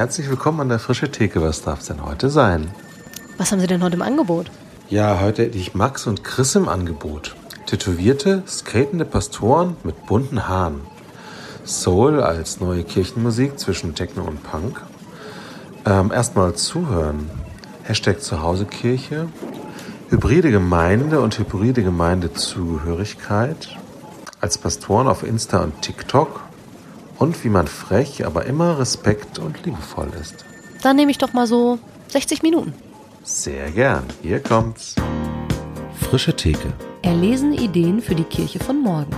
Herzlich willkommen an der frische Theke. Was darf es denn heute sein? Was haben Sie denn heute im Angebot? Ja, heute hätte ich Max und Chris im Angebot. Tätowierte, skatende Pastoren mit bunten Haaren. Soul als neue Kirchenmusik zwischen Techno und Punk. Ähm, Erstmal zuhören. Hashtag Zuhausekirche. Hybride Gemeinde und hybride Gemeindezugehörigkeit. Als Pastoren auf Insta und TikTok. Und wie man frech, aber immer respekt und liebevoll ist. Dann nehme ich doch mal so 60 Minuten. Sehr gern. Hier kommt's. Frische Theke. Erlesen Ideen für die Kirche von morgen.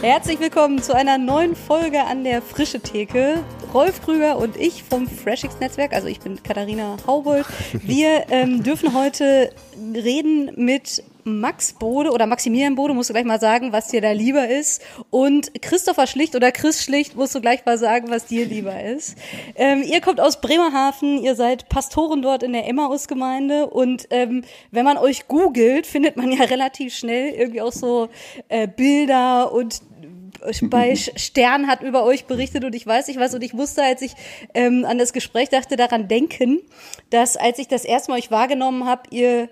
Herzlich willkommen zu einer neuen Folge an der Frische Theke. Rolf Krüger und ich vom Freshix Netzwerk, also ich bin Katharina Haubold. Wir ähm, dürfen heute reden mit Max Bode oder Maximilian Bode, musst du gleich mal sagen, was dir da lieber ist. Und Christopher Schlicht oder Chris Schlicht, musst du gleich mal sagen, was dir lieber ist. Ähm, ihr kommt aus Bremerhaven, ihr seid Pastoren dort in der Emmaus-Gemeinde und ähm, wenn man euch googelt, findet man ja relativ schnell irgendwie auch so äh, Bilder und bei Stern hat über euch berichtet und ich weiß nicht was und ich musste, als ich ähm, an das Gespräch dachte, daran denken, dass als ich das erste Mal euch wahrgenommen habe, ihr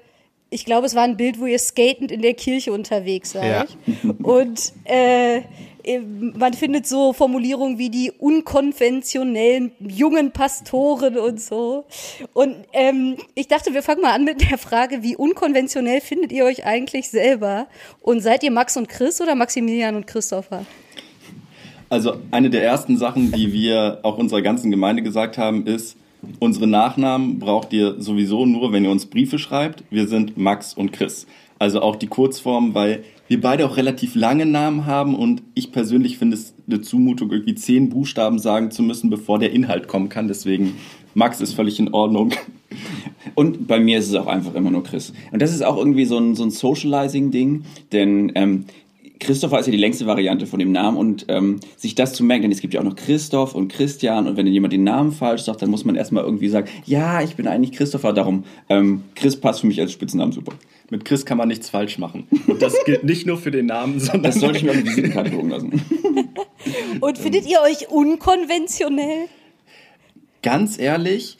ich glaube, es war ein Bild, wo ihr skatend in der Kirche unterwegs seid. Ja. Und äh, man findet so Formulierungen wie die unkonventionellen jungen Pastoren und so. Und ähm, ich dachte, wir fangen mal an mit der Frage, wie unkonventionell findet ihr euch eigentlich selber? Und seid ihr Max und Chris oder Maximilian und Christopher? Also eine der ersten Sachen, die wir auch unserer ganzen Gemeinde gesagt haben, ist, Unsere Nachnamen braucht ihr sowieso nur, wenn ihr uns Briefe schreibt. Wir sind Max und Chris. Also auch die Kurzform, weil wir beide auch relativ lange Namen haben und ich persönlich finde es eine Zumutung, irgendwie zehn Buchstaben sagen zu müssen, bevor der Inhalt kommen kann. Deswegen Max ist völlig in Ordnung. Und bei mir ist es auch einfach immer nur Chris. Und das ist auch irgendwie so ein, so ein Socializing-Ding, denn ähm, Christopher ist ja die längste Variante von dem Namen und ähm, sich das zu merken, denn es gibt ja auch noch Christoph und Christian und wenn jemand den Namen falsch sagt, dann muss man erstmal irgendwie sagen, ja, ich bin eigentlich Christopher, darum ähm, Chris passt für mich als Spitznamen super. Mit Chris kann man nichts falsch machen. Und das gilt nicht nur für den Namen, sondern... Das sollte ich mir auf die Visitenkarte drucken lassen. und findet ihr euch unkonventionell? Ganz ehrlich,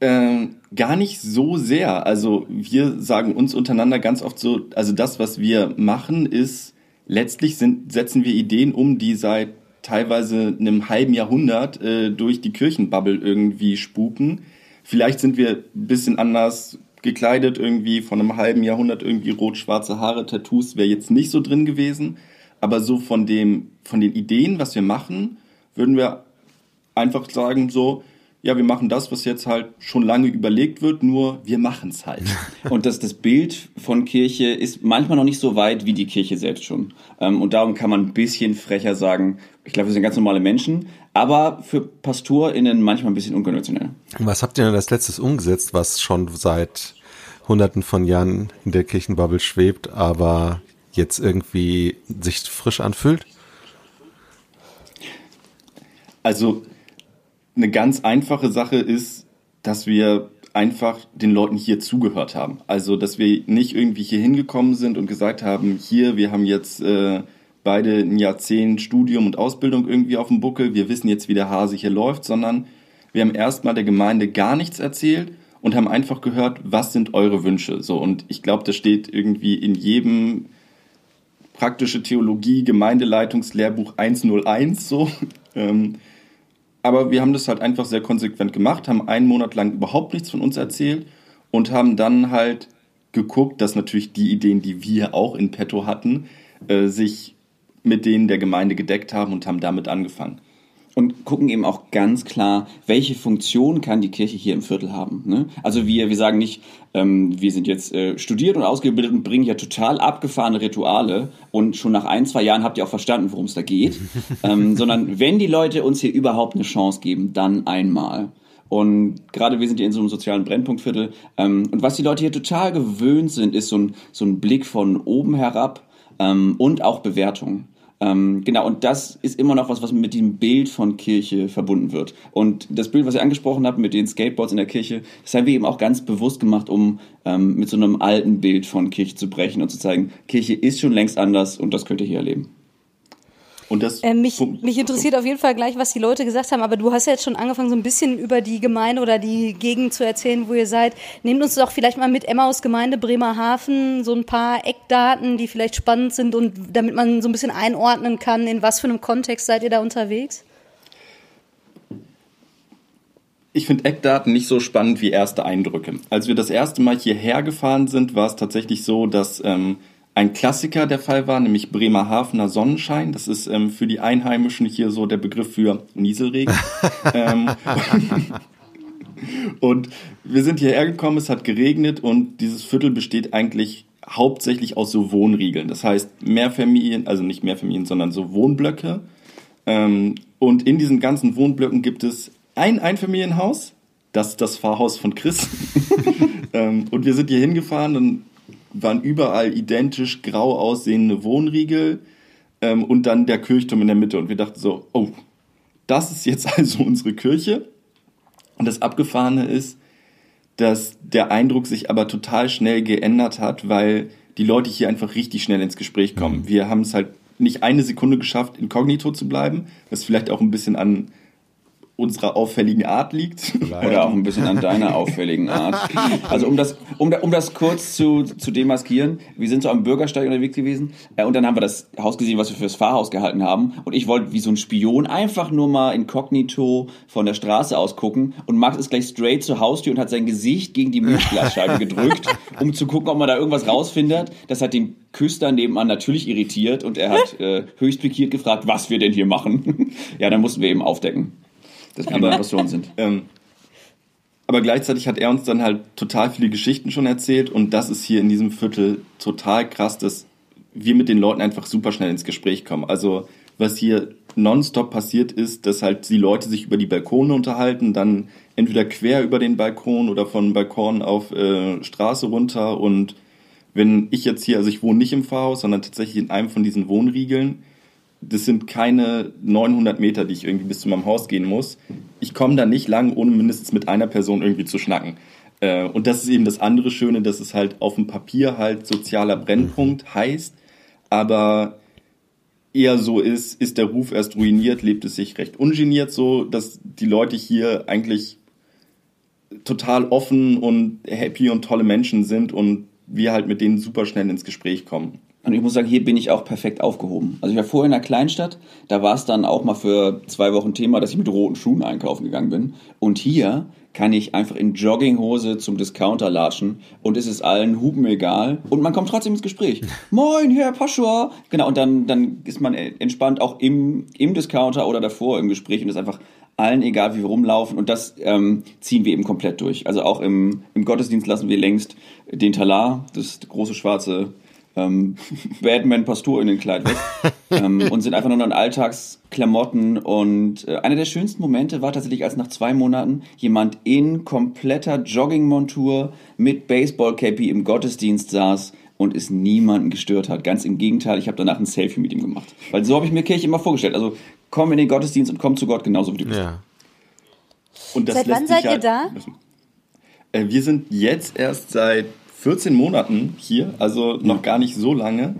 äh, gar nicht so sehr. Also wir sagen uns untereinander ganz oft so, also das, was wir machen, ist letztlich sind, setzen wir Ideen um, die seit teilweise einem halben Jahrhundert äh, durch die Kirchenbubble irgendwie spuken. Vielleicht sind wir ein bisschen anders gekleidet, irgendwie von einem halben Jahrhundert irgendwie rot-schwarze Haare, Tattoos wäre jetzt nicht so drin gewesen. Aber so von dem, von den Ideen, was wir machen, würden wir einfach sagen, so, ja, wir machen das, was jetzt halt schon lange überlegt wird, nur wir machen es halt. Und das, das Bild von Kirche ist manchmal noch nicht so weit wie die Kirche selbst schon. Ähm, und darum kann man ein bisschen frecher sagen, ich glaube, wir sind ganz normale Menschen, aber für PastorInnen manchmal ein bisschen unkonventionell. Was habt ihr denn als letztes umgesetzt, was schon seit hunderten von Jahren in der Kirchenbubble schwebt, aber jetzt irgendwie sich frisch anfühlt? Also eine ganz einfache Sache ist, dass wir einfach den Leuten hier zugehört haben. Also, dass wir nicht irgendwie hier hingekommen sind und gesagt haben, hier, wir haben jetzt äh, beide ein Jahrzehnt Studium und Ausbildung irgendwie auf dem Buckel, wir wissen jetzt, wie der Hase hier läuft, sondern wir haben erstmal der Gemeinde gar nichts erzählt und haben einfach gehört, was sind eure Wünsche. So, und ich glaube, das steht irgendwie in jedem praktische Theologie, Gemeindeleitungslehrbuch 101 so. Ähm, aber wir haben das halt einfach sehr konsequent gemacht, haben einen Monat lang überhaupt nichts von uns erzählt und haben dann halt geguckt, dass natürlich die Ideen, die wir auch in petto hatten, äh, sich mit denen der Gemeinde gedeckt haben und haben damit angefangen und gucken eben auch ganz klar, welche Funktion kann die Kirche hier im Viertel haben. Ne? Also wir, wir sagen nicht, ähm, wir sind jetzt äh, studiert und ausgebildet und bringen ja total abgefahrene Rituale und schon nach ein, zwei Jahren habt ihr auch verstanden, worum es da geht, ähm, sondern wenn die Leute uns hier überhaupt eine Chance geben, dann einmal. Und gerade wir sind hier in so einem sozialen Brennpunktviertel. Ähm, und was die Leute hier total gewöhnt sind, ist so ein, so ein Blick von oben herab ähm, und auch Bewertung. Ähm, genau, und das ist immer noch was, was mit dem Bild von Kirche verbunden wird. Und das Bild, was ihr angesprochen habt mit den Skateboards in der Kirche, das haben wir eben auch ganz bewusst gemacht, um ähm, mit so einem alten Bild von Kirche zu brechen und zu zeigen, Kirche ist schon längst anders und das könnt ihr hier erleben. Und das Äh, mich, mich interessiert auf jeden Fall gleich, was die Leute gesagt haben, aber du hast ja jetzt schon angefangen, so ein bisschen über die Gemeinde oder die Gegend zu erzählen, wo ihr seid. Nehmt uns doch vielleicht mal mit Emmaus Gemeinde Bremerhaven so ein paar Eckdaten, die vielleicht spannend sind und damit man so ein bisschen einordnen kann, in was für einem Kontext seid ihr da unterwegs? Ich finde Eckdaten nicht so spannend wie erste Eindrücke. Als wir das erste Mal hierher gefahren sind, war es tatsächlich so, dass ähm, ein Klassiker der Fall war, nämlich Bremerhavener Sonnenschein. Das ist ähm, für die Einheimischen hier so der Begriff für Nieselregen. ähm, und wir sind hierher gekommen, es hat geregnet und dieses Viertel besteht eigentlich hauptsächlich aus so Wohnriegeln. Das heißt Mehrfamilien, also nicht Mehrfamilien, sondern so Wohnblöcke. Ähm, und in diesen ganzen Wohnblöcken gibt es ein Einfamilienhaus, das ist das Pfarrhaus von Chris. ähm, und wir sind hier hingefahren und waren überall identisch grau aussehende Wohnriegel ähm, und dann der Kirchturm in der Mitte. Und wir dachten so, oh, das ist jetzt also unsere Kirche. Und das Abgefahrene ist, dass der Eindruck sich aber total schnell geändert hat, weil die Leute hier einfach richtig schnell ins Gespräch kommen. Wir haben es halt nicht eine Sekunde geschafft, inkognito zu bleiben, was vielleicht auch ein bisschen an unserer auffälligen Art liegt. Oder auch ein bisschen an deiner auffälligen Art. Also um das, um, um das kurz zu, zu demaskieren, wir sind so am Bürgersteig unterwegs gewesen äh, und dann haben wir das Haus gesehen, was wir fürs Pfarrhaus gehalten haben und ich wollte wie so ein Spion einfach nur mal inkognito von der Straße aus gucken und Max ist gleich straight zur Haustür und hat sein Gesicht gegen die Milchglasscheibe gedrückt, um zu gucken, ob man da irgendwas rausfindet. Das hat den Küster nebenan natürlich irritiert und er hat äh, höchst pikiert gefragt, was wir denn hier machen. ja, dann mussten wir eben aufdecken, dass wir Passion sind. Ähm, aber gleichzeitig hat er uns dann halt total viele Geschichten schon erzählt und das ist hier in diesem Viertel total krass, dass wir mit den Leuten einfach super schnell ins Gespräch kommen. Also was hier nonstop passiert ist, dass halt die Leute sich über die Balkone unterhalten, dann entweder quer über den Balkon oder von Balkon auf äh, Straße runter und wenn ich jetzt hier, also ich wohne nicht im Pfarrhaus, sondern tatsächlich in einem von diesen Wohnriegeln, das sind keine 900 Meter, die ich irgendwie bis zu meinem Haus gehen muss. Ich komme da nicht lang, ohne mindestens mit einer Person irgendwie zu schnacken. Äh, Und das ist eben das andere Schöne, dass es halt auf dem Papier halt sozialer Brennpunkt heißt, aber eher so ist, ist der Ruf erst ruiniert, lebt es sich recht ungeniert so, dass die Leute hier eigentlich total offen und happy und tolle Menschen sind und wir halt mit denen super schnell ins Gespräch kommen. Und ich muss sagen, hier bin ich auch perfekt aufgehoben. Also ich war vorher in einer Kleinstadt, da war es dann auch mal für zwei Wochen Thema, dass ich mit roten Schuhen einkaufen gegangen bin. Und hier kann ich einfach in Jogginghose zum Discounter latschen und es ist allen Hupen egal und man kommt trotzdem ins Gespräch. Moin, Herr Pascha! Genau, und dann, dann ist man entspannt auch im, im Discounter oder davor im Gespräch und ist einfach allen egal, wie wir rumlaufen und das ähm, ziehen wir eben komplett durch. Also auch im, im Gottesdienst lassen wir längst den Talar, das große schwarze ähm, Batman-Pastor-Innenkleid weg ähm, und sind einfach nur noch in Alltagsklamotten. Und äh, einer der schönsten Momente war tatsächlich, als nach zwei Monaten jemand in kompletter Joggingmontur mit Baseball-Cappy im Gottesdienst saß und es niemanden gestört hat. Ganz im Gegenteil, ich habe danach ein Selfie mit ihm gemacht. Weil so habe ich mir Kirche immer vorgestellt. Also komm in den Gottesdienst und komm zu Gott genauso wie du bist. Ja. Und das Seit lässt wann seid ihr halt- da? Äh, Wir sind jetzt erst seit 14 Monaten hier, also noch gar nicht so lange.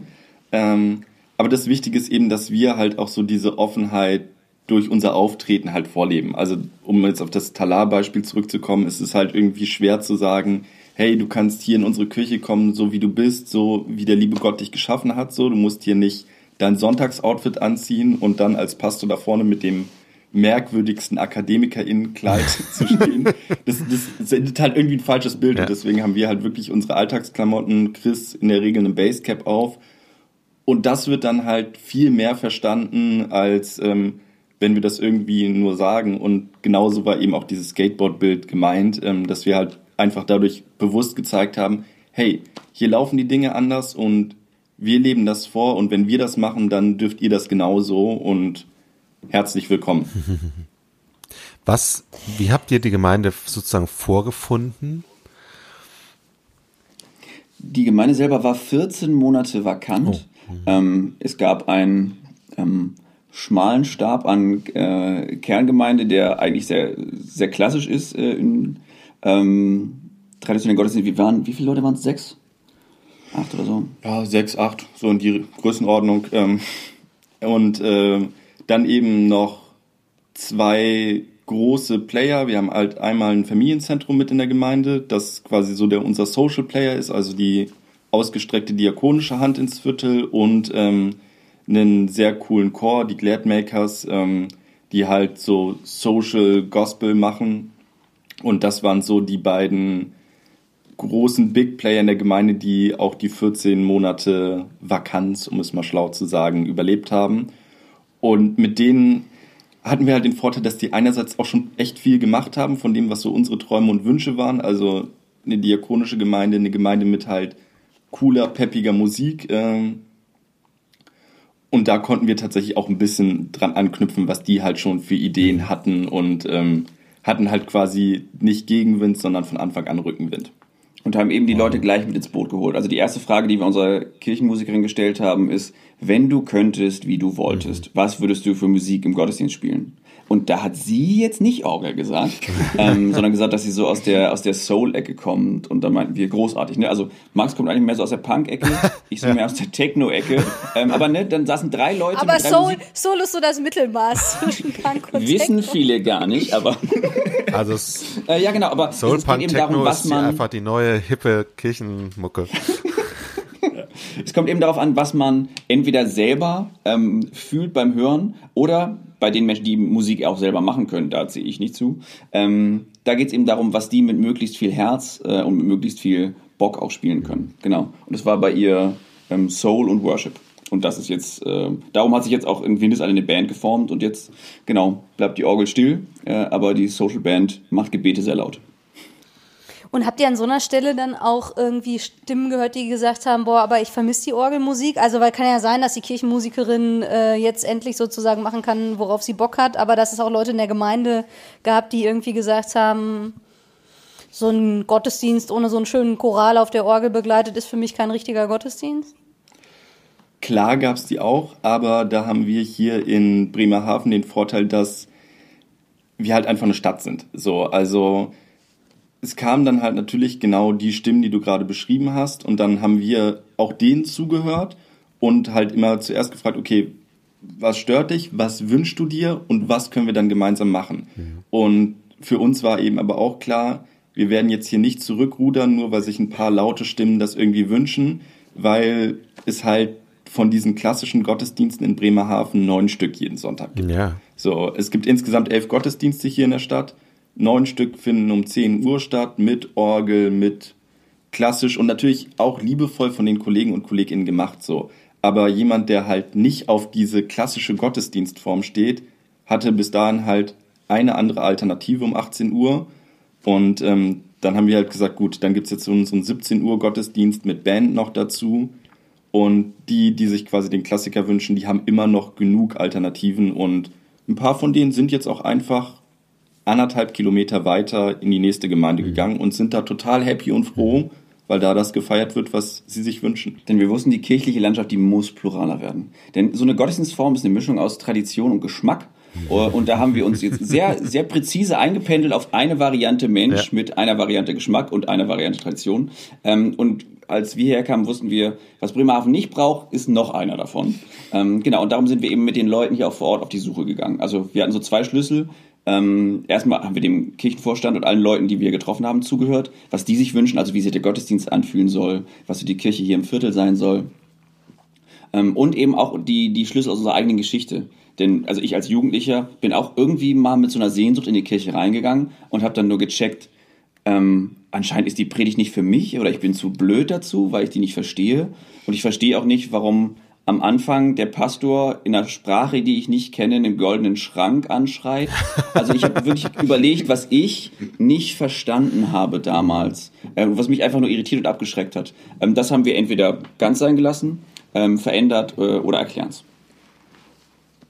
Ähm, aber das Wichtige ist eben, dass wir halt auch so diese Offenheit durch unser Auftreten halt vorleben. Also um jetzt auf das Talar-Beispiel zurückzukommen, ist es halt irgendwie schwer zu sagen, hey, du kannst hier in unsere Kirche kommen, so wie du bist, so wie der liebe Gott dich geschaffen hat, so. Du musst hier nicht dein Sonntagsoutfit anziehen und dann als Pastor da vorne mit dem merkwürdigsten AkademikerInnen-Kleid zu stehen. Das, das ist halt irgendwie ein falsches Bild Ja. und deswegen haben wir halt wirklich unsere Alltagsklamotten, Chris in der Regel eine Basecap auf und das wird dann halt viel mehr verstanden, als ähm, wenn wir das irgendwie nur sagen. Und genauso war eben auch dieses Skateboard-Bild gemeint, ähm, dass wir halt einfach dadurch bewusst gezeigt haben, hey, hier laufen die Dinge anders und wir leben das vor und wenn wir das machen, dann dürft ihr das genauso und herzlich willkommen. Was, wie habt ihr die Gemeinde sozusagen vorgefunden? Die Gemeinde selber war 14 Monate vakant. Ähm, es gab einen ähm, schmalen Stab an äh, Kerngemeinde, der eigentlich sehr, sehr klassisch ist äh, in ähm, traditionellen Gottesdienst. Wie, waren, wie viele Leute waren es? Sechs? Acht oder so? Ja, sechs, acht, so in die Größenordnung. Ähm, Und äh, dann eben noch zwei große Player. Wir haben halt einmal ein Familienzentrum mit in der Gemeinde, das quasi so der unser Social Player ist, also die ausgestreckte diakonische Hand ins Viertel und ähm, einen sehr coolen Chor, die Gladmakers, ähm, die halt so Social Gospel machen. Und das waren so die beiden großen Big Player in der Gemeinde, die auch die 14 Monate Vakanz, um es mal schlau zu sagen, überlebt haben. Und mit denen hatten wir halt den Vorteil, dass die einerseits auch schon echt viel gemacht haben von dem, was so unsere Träume und Wünsche waren. Also eine diakonische Gemeinde, eine Gemeinde mit halt cooler, peppiger Musik. Ähm, und da konnten wir tatsächlich auch ein bisschen dran anknüpfen, was die halt schon für Ideen hatten und ähm, hatten halt quasi nicht Gegenwind, sondern von Anfang an Rückenwind. Und haben eben die Leute gleich mit ins Boot geholt. Also die erste Frage, die wir unserer Kirchenmusikerin gestellt haben, ist, wenn du könntest, wie du wolltest, was würdest du für Musik im Gottesdienst spielen? Und da hat sie jetzt nicht Orgel gesagt, ähm, sondern gesagt, dass sie so aus der, aus der Soul-Ecke kommt. Und dann meinten wir, großartig. Ne? Also Max kommt eigentlich mehr so aus der Punk-Ecke, ich so mehr aus der Techno-Ecke. Ähm, aber ne, dann saßen drei Leute. Aber mit drei Soul, Musik- Soul ist so das Mittelmaß zwischen Punk und Wissen Techno. viele gar nicht, aber Also äh, ja genau, aber Soul es geht Punk eben darum, Techno was ist die, man einfach die neue hippe Kirchenmucke. Es kommt eben darauf an, was man entweder selber ähm, fühlt beim Hören oder bei den Menschen, die Musik auch selber machen können, da zähle ich nicht zu. Ähm, da geht es eben darum, was die mit möglichst viel Herz äh, und mit möglichst viel Bock auch spielen können. Genau. Und das war bei ihr ähm, Soul und Worship. Und das ist jetzt, äh, darum hat sich jetzt auch in Windeseile eine Band geformt und jetzt, genau, bleibt die Orgel still, äh, aber die Social Band macht Gebete sehr laut. Und habt ihr an so einer Stelle dann auch irgendwie Stimmen gehört, die gesagt haben, boah, aber ich vermisse die Orgelmusik? Also, weil kann ja sein, dass die Kirchenmusikerin äh, jetzt endlich sozusagen machen kann, worauf sie Bock hat, aber dass es auch Leute in der Gemeinde gab, die irgendwie gesagt haben, so ein Gottesdienst ohne so einen schönen Choral auf der Orgel begleitet ist für mich kein richtiger Gottesdienst? Klar gab's die auch, aber da haben wir hier in Bremerhaven den Vorteil, dass wir halt einfach eine Stadt sind. So, also es kamen dann halt natürlich genau die Stimmen, die du gerade beschrieben hast, und dann haben wir auch denen zugehört und halt immer zuerst gefragt, okay, was stört dich, was wünschst du dir und was können wir dann gemeinsam machen? Und für uns war eben aber auch klar, wir werden jetzt hier nicht zurückrudern, nur weil sich ein paar laute Stimmen das irgendwie wünschen, weil es halt von diesen klassischen Gottesdiensten in Bremerhaven neun Stück jeden Sonntag gibt. Ja. So, es gibt insgesamt elf Gottesdienste hier in der Stadt. Neun Stück finden um 10 Uhr statt, mit Orgel, mit klassisch und natürlich auch liebevoll von den Kollegen und Kolleginnen gemacht so. Aber jemand, der halt nicht auf diese klassische Gottesdienstform steht, hatte bis dahin halt eine andere Alternative um 18 Uhr. Und ähm, dann haben wir halt gesagt, gut, dann gibt's jetzt so einen, so einen 17 Uhr Gottesdienst mit Band noch dazu. Und die, die sich quasi den Klassiker wünschen, die haben immer noch genug Alternativen. Und ein paar von denen sind jetzt auch einfach anderthalb Kilometer weiter in die nächste Gemeinde gegangen und sind da total happy und froh, weil da das gefeiert wird, was sie sich wünschen. Denn wir wussten, die kirchliche Landschaft, die muss pluraler werden. Denn so eine Gottesdienstform ist eine Mischung aus Tradition und Geschmack. Äh, Und da haben wir uns jetzt sehr, sehr präzise eingependelt auf eine Variante Mensch Ja. mit einer Variante Geschmack und einer Variante Tradition. Ähm, Und als wir herkamen, wussten wir, was Bremerhaven nicht braucht, ist noch einer davon. Ähm, Genau, und darum sind wir eben mit den Leuten hier auch vor Ort auf die Suche gegangen. Also wir hatten so zwei Schlüssel. Ähm, erstmal haben wir dem Kirchenvorstand und allen Leuten, die wir getroffen haben, zugehört, was die sich wünschen, also wie sich der Gottesdienst anfühlen soll, was so die Kirche hier im Viertel sein soll. Ähm, und eben auch die, die Schlüssel aus unserer eigenen Geschichte. Denn also ich als Jugendlicher bin auch irgendwie mal mit so einer Sehnsucht in die Kirche reingegangen und habe dann nur gecheckt, ähm, anscheinend ist die Predigt nicht für mich oder ich bin zu blöd dazu, weil ich die nicht verstehe. Und ich verstehe auch nicht, warum am Anfang der Pastor in einer Sprache, die ich nicht kenne, einen goldenen Schrank anschreit. Also ich habe wirklich überlegt, was ich nicht verstanden habe damals, äh, was mich einfach nur irritiert und abgeschreckt hat. Ähm, das haben wir entweder ganz sein gelassen, ähm, verändert äh, oder erklären's.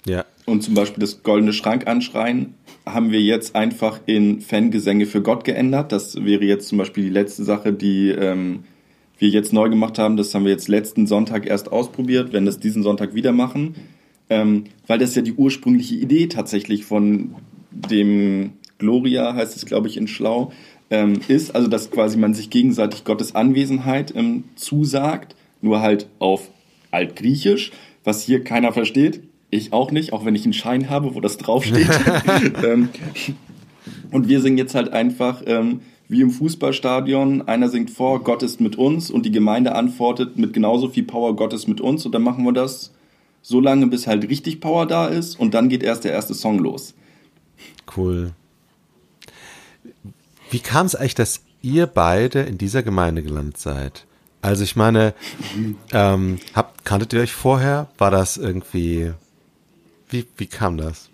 Ja. Und zum Beispiel das goldene Schrank anschreien haben wir jetzt einfach in Fangesänge für Gott geändert. Das wäre jetzt zum Beispiel die letzte Sache, die ähm, wir jetzt neu gemacht haben. Das haben wir jetzt letzten Sonntag erst ausprobiert, werden das diesen Sonntag wieder machen. Ähm, weil das ja die ursprüngliche Idee tatsächlich von dem Gloria, heißt es glaube ich in Schlau, ähm, ist. Also dass quasi man sich gegenseitig Gottes Anwesenheit ähm, zusagt, nur halt auf Altgriechisch, was hier keiner versteht Ich auch nicht, auch wenn ich einen Schein habe, wo das draufsteht. ähm, und wir singen jetzt halt einfach ähm, wie im Fußballstadion. Einer singt vor, Gott ist mit uns und die Gemeinde antwortet mit genauso viel Power, Gott ist mit uns. Und dann machen wir das so lange, bis halt richtig Power da ist und dann geht erst der erste Song los. Cool. Wie kam es eigentlich, dass ihr beide in dieser Gemeinde gelandet seid? Also ich meine, ähm, habt, kanntet ihr euch vorher? War das irgendwie, wie, wie kam das?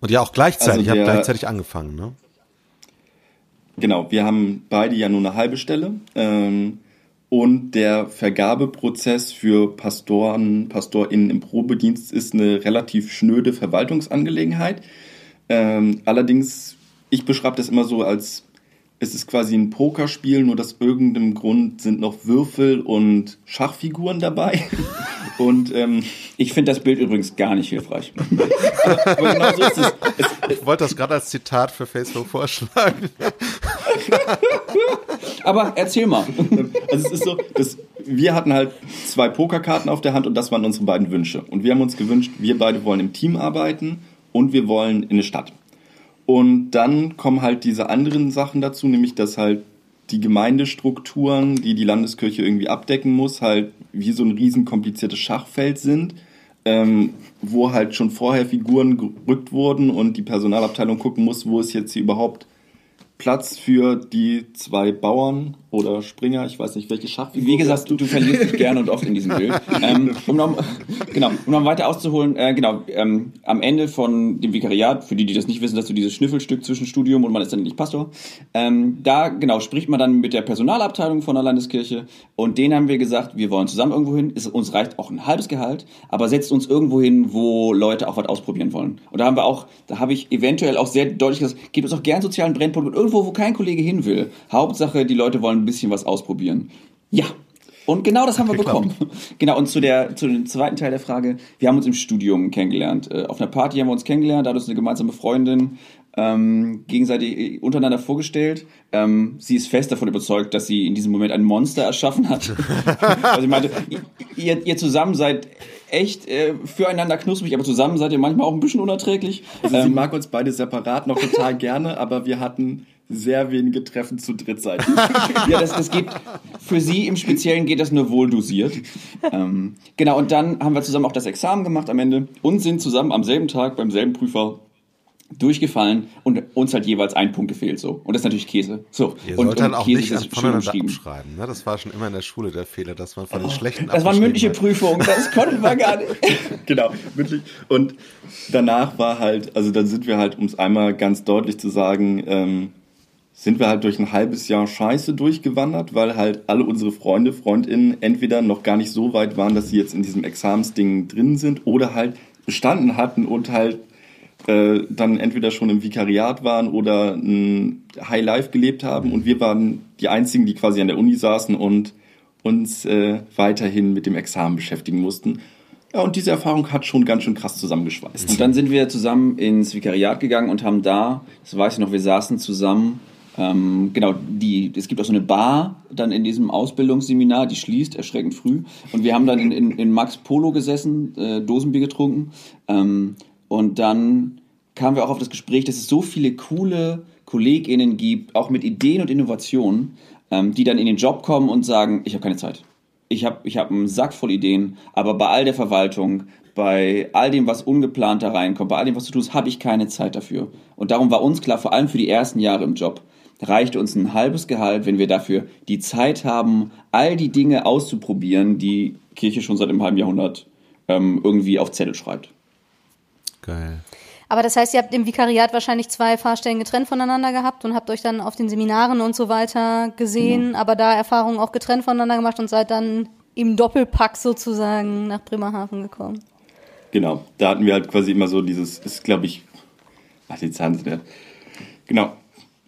Und ja auch gleichzeitig, Also ihr habt der- gleichzeitig angefangen, ne? Genau, wir haben beide ja nur eine halbe Stelle. Ähm, und der Vergabeprozess für Pastoren, PastorInnen im Probedienst ist eine relativ schnöde Verwaltungsangelegenheit. Ähm, allerdings, ich beschreibe das immer so als, es ist quasi ein Pokerspiel, nur aus irgendeinem Grund sind noch Würfel und Schachfiguren dabei. Und ähm, Ich finde das Bild übrigens gar nicht hilfreich. aber genau so ist es. Ich wollte das gerade als Zitat für Facebook vorschlagen. Aber erzähl mal. Also es ist so, dass wir hatten halt zwei Pokerkarten auf der Hand und das waren unsere beiden Wünsche. Und wir haben uns gewünscht, wir beide wollen im Team arbeiten und wir wollen in eine Stadt. Und dann kommen halt diese anderen Sachen dazu, nämlich dass halt die Gemeindestrukturen, die die Landeskirche irgendwie abdecken muss, halt wie so ein riesen kompliziertes Schachfeld sind, ähm, wo halt schon vorher Figuren gerückt wurden und die Personalabteilung gucken muss, wo ist jetzt hier überhaupt Platz für die zwei Bauern oder Springer, ich weiß nicht, welche Schachfigur. Wie gesagt, du, du verlierst dich gerne und oft in diesem Bild. Ähm, um, noch, genau, um noch weiter auszuholen, äh, genau, ähm, am Ende von dem Vikariat, für die, die das nicht wissen, dass du dieses Schnüffelstück zwischen Studium und man ist dann nicht Pastor, ähm, da genau spricht man dann mit der Personalabteilung von der Landeskirche und denen haben wir gesagt, wir wollen zusammen irgendwo hin, es, uns reicht auch ein halbes Gehalt, aber setzt uns irgendwo hin, wo Leute auch was ausprobieren wollen. Und da haben wir auch, da habe ich eventuell auch sehr deutlich gesagt, gebt uns auch gern sozialen Brennpunkt und irgendwo, wo kein Kollege hin will. Hauptsache, die Leute wollen ein bisschen was ausprobieren. Ja. Und genau das haben wir bekommen. Genau, und zu, der, zu dem zweiten Teil der Frage, wir haben uns im Studium kennengelernt. Äh, Auf einer Party haben wir uns kennengelernt, da hat uns eine gemeinsame Freundin ähm, gegenseitig äh, untereinander vorgestellt. Ähm, sie ist fest davon überzeugt, dass sie in diesem Moment ein Monster erschaffen hat. also ich meinte, ihr, ihr zusammen seid echt äh, füreinander knusprig, aber zusammen seid ihr manchmal auch ein bisschen unerträglich. Also sie Ähm, mag uns beide separat noch total gerne, aber wir hatten sehr wenige Treffen zu dritt seit. ja, das, das geht für sie im Speziellen geht das nur wohl dosiert. Ähm, genau, und dann haben wir zusammen auch das Examen gemacht am Ende und sind zusammen am selben Tag beim selben Prüfer durchgefallen und uns hat jeweils ein Punkt gefehlt so und das ist natürlich Käse so Ihr und, sollt dann und auch Käse nicht ist voneinander abschreiben. Ne? Das war schon immer in der Schule der Fehler, dass man von den schlechten das waren mündliche Prüfungen das konnten wir gar nicht genau, wirklich. Und danach war halt, also dann sind wir halt, um es einmal ganz deutlich zu sagen, ähm, sind wir halt durch ein halbes Jahr Scheiße durchgewandert, weil halt alle unsere Freunde, Freundinnen entweder noch gar nicht so weit waren, dass sie jetzt in diesem Examensding drin sind oder halt bestanden hatten und halt äh, dann entweder schon im Vikariat waren oder ein High Life gelebt haben und wir waren die einzigen, die quasi an der Uni saßen und uns äh, weiterhin mit dem Examen beschäftigen mussten. Ja, und diese Erfahrung hat schon ganz schön krass zusammengeschweißt. Und dann sind wir zusammen ins Vikariat gegangen und haben da, das weiß ich noch, wir saßen zusammen, ähm, genau, die, es gibt auch so eine Bar dann in diesem Ausbildungsseminar, die schließt erschreckend früh. Und wir haben dann in, in, in Max Polo gesessen, äh, Dosenbier getrunken. Ähm, und dann kamen wir auch auf das Gespräch, dass es so viele coole KollegInnen gibt, auch mit Ideen und Innovationen, ähm, die dann in den Job kommen und sagen, ich habe keine Zeit ich habe ich hab einen Sack voll Ideen, aber bei all der Verwaltung, bei all dem, was ungeplant da reinkommt, bei all dem, was du tust, habe ich keine Zeit dafür. Und darum war uns klar, vor allem für die ersten Jahre im Job, reicht uns ein halbes Gehalt, wenn wir dafür die Zeit haben, all die Dinge auszuprobieren, die Kirche schon seit einem halben Jahrhundert ähm, irgendwie auf Zettel schreibt. Geil. Aber das heißt, ihr habt im Vikariat wahrscheinlich zwei Fahrstellen getrennt voneinander gehabt und habt euch dann auf den Seminaren und so weiter gesehen, aber da Erfahrungen auch getrennt voneinander gemacht und seid dann im Doppelpack sozusagen nach Bremerhaven gekommen. Genau, da hatten wir halt quasi immer so dieses, ist glaube ich, ach, die Zahlen sind ja, genau,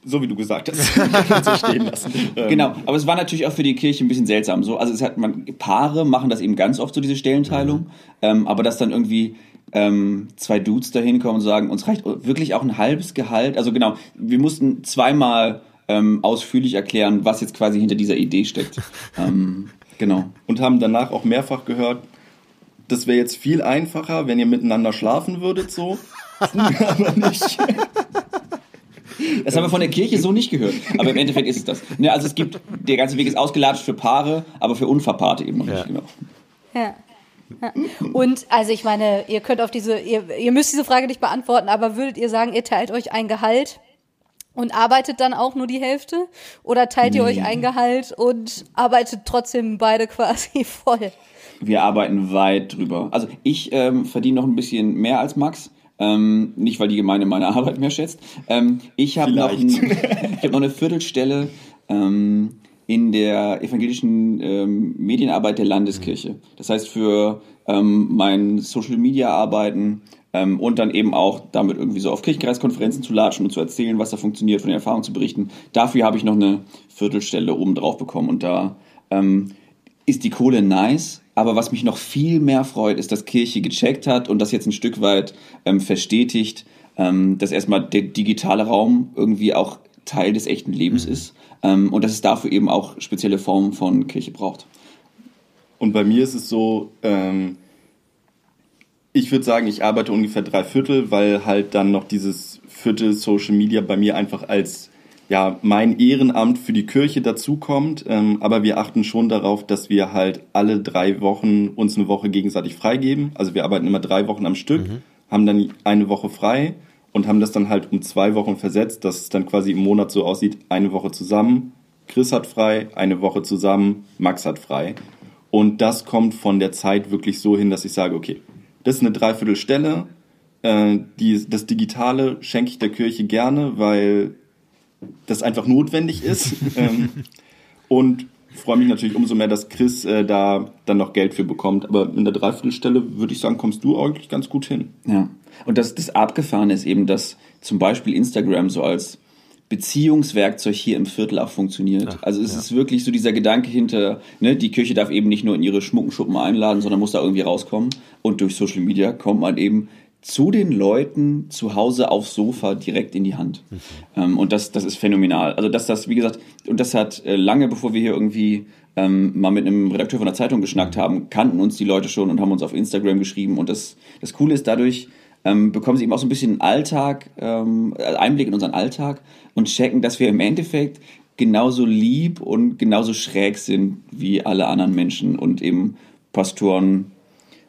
so wie du gesagt hast, du stehen lassen. Ähm, Genau, aber es war natürlich auch für die Kirche ein bisschen seltsam. So, also es hat man Paare machen das eben ganz oft so diese Stellenteilung, ähm, aber dass dann irgendwie ähm, zwei Dudes da hinkommen und sagen, uns reicht wirklich auch ein halbes Gehalt. Also genau, wir mussten zweimal ähm, ausführlich erklären, was jetzt quasi hinter dieser Idee steckt. ähm, genau. Und haben danach auch mehrfach gehört, das wäre jetzt viel einfacher, wenn ihr miteinander schlafen würdet, so. Aber nicht. Das haben wir von der Kirche so nicht gehört. Aber im Endeffekt ist es das. Ne, also es gibt, der ganze Weg ist ausgelatscht für Paare, aber für Unverpaarte eben noch Ja. nicht. Genau. Ja. Ja. Und also ich meine, ihr könnt auf diese, ihr, ihr müsst diese Frage nicht beantworten, aber würdet ihr sagen, ihr teilt euch ein Gehalt und arbeitet dann auch nur die Hälfte? Oder teilt ihr euch ein Gehalt und arbeitet trotzdem beide quasi voll? Wir arbeiten weit drüber. Also ich ähm, verdiene noch ein bisschen mehr als Max. Ähm, nicht, weil die Gemeinde meine Arbeit mehr schätzt. Ähm, ich habe noch, ein, ich hab noch eine Viertelstelle ähm, in der evangelischen ähm, Medienarbeit der Landeskirche. Das heißt, für ähm, mein Social Media Arbeiten ähm, und dann eben auch damit irgendwie so auf Kirchenkreiskonferenzen zu latschen und zu erzählen, was da funktioniert, von den Erfahrungen zu berichten. Dafür habe ich noch eine Viertelstelle oben drauf bekommen und da ähm, ist die Kohle nice, aber was mich noch viel mehr freut, ist, dass Kirche gecheckt hat und das jetzt ein Stück weit ähm, verstetigt, ähm, dass erstmal der digitale Raum irgendwie auch Teil des echten Lebens ist ähm, und dass es dafür eben auch spezielle Formen von Kirche braucht. Und bei mir ist es so, ähm, ich würde sagen, ich arbeite ungefähr drei Viertel, weil halt dann noch dieses Viertel Social Media bei mir einfach als ja, mein Ehrenamt für die Kirche dazukommt. Ähm, aber wir achten schon darauf, dass wir halt alle drei Wochen uns eine Woche gegenseitig freigeben. Also wir arbeiten immer drei Wochen am Stück, haben dann eine Woche frei und haben das dann halt um zwei Wochen versetzt, dass es dann quasi im Monat so aussieht, eine Woche zusammen, Chris hat frei, eine Woche zusammen, Max hat frei. Und das kommt von der Zeit wirklich so hin, dass ich sage, okay, das ist eine Dreiviertelstelle. Äh, die, das Digitale schenke ich der Kirche gerne, weil das einfach notwendig ist. ähm, und freue mich natürlich umso mehr, dass Chris äh, da dann noch Geld für bekommt. Aber in der Dreiviertelstelle würde ich sagen, kommst du eigentlich ganz gut hin. Ja. Und das, das Abgefahrene ist eben, dass zum Beispiel Instagram so als Beziehungswerkzeug hier im Viertel auch funktioniert. also es ist wirklich so dieser Gedanke hinter, ne, die Kirche darf eben nicht nur in ihre Schmuckenschuppen einladen, sondern muss da irgendwie rauskommen. Und durch Social Media kommt man eben zu den Leuten zu Hause aufs Sofa direkt in die Hand. Ähm, und das, das ist phänomenal. Also dass das, wie gesagt, und das hat äh, lange bevor wir hier irgendwie ähm, mal mit einem Redakteur von der Zeitung geschnackt haben, kannten uns die Leute schon und haben uns auf Instagram geschrieben. Und das, das Coole ist dadurch, ähm, bekommen sie eben auch so ein bisschen Alltag, ähm, Einblick in unseren Alltag und checken, dass wir im Endeffekt genauso lieb und genauso schräg sind wie alle anderen Menschen und eben Pastoren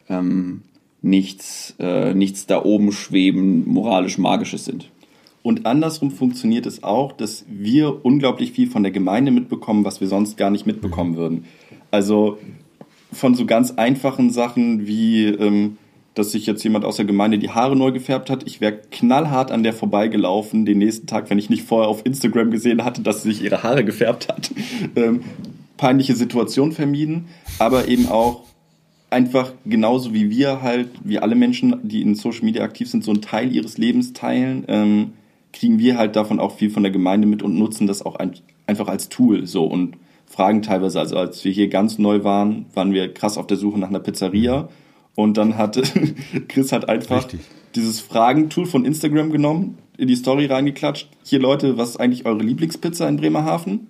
ähm, nichts, äh, nichts da oben schweben, moralisch magisches sind. Und andersrum funktioniert es auch, dass wir unglaublich viel von der Gemeinde mitbekommen, was wir sonst gar nicht mitbekommen würden. Also von so ganz einfachen Sachen wie, ähm, dass sich jetzt jemand aus der Gemeinde die Haare neu gefärbt hat. Ich wäre knallhart an der vorbeigelaufen den nächsten Tag, wenn ich nicht vorher auf Instagram gesehen hatte, dass sie sich ihre Haare gefärbt hat. Ähm, peinliche Situation vermieden, aber eben auch einfach genauso wie wir halt, wie alle Menschen, die in Social Media aktiv sind, so einen Teil ihres Lebens teilen, ähm, kriegen wir halt davon auch viel von der Gemeinde mit und nutzen das auch ein, einfach als Tool so und fragen teilweise, also als wir hier ganz neu waren, waren wir krass auf der Suche nach einer Pizzeria und dann hat Chris hat einfach Richtig. dieses Fragentool von Instagram genommen, in die Story reingeklatscht. Hier Leute, was ist eigentlich eure Lieblingspizza in Bremerhaven?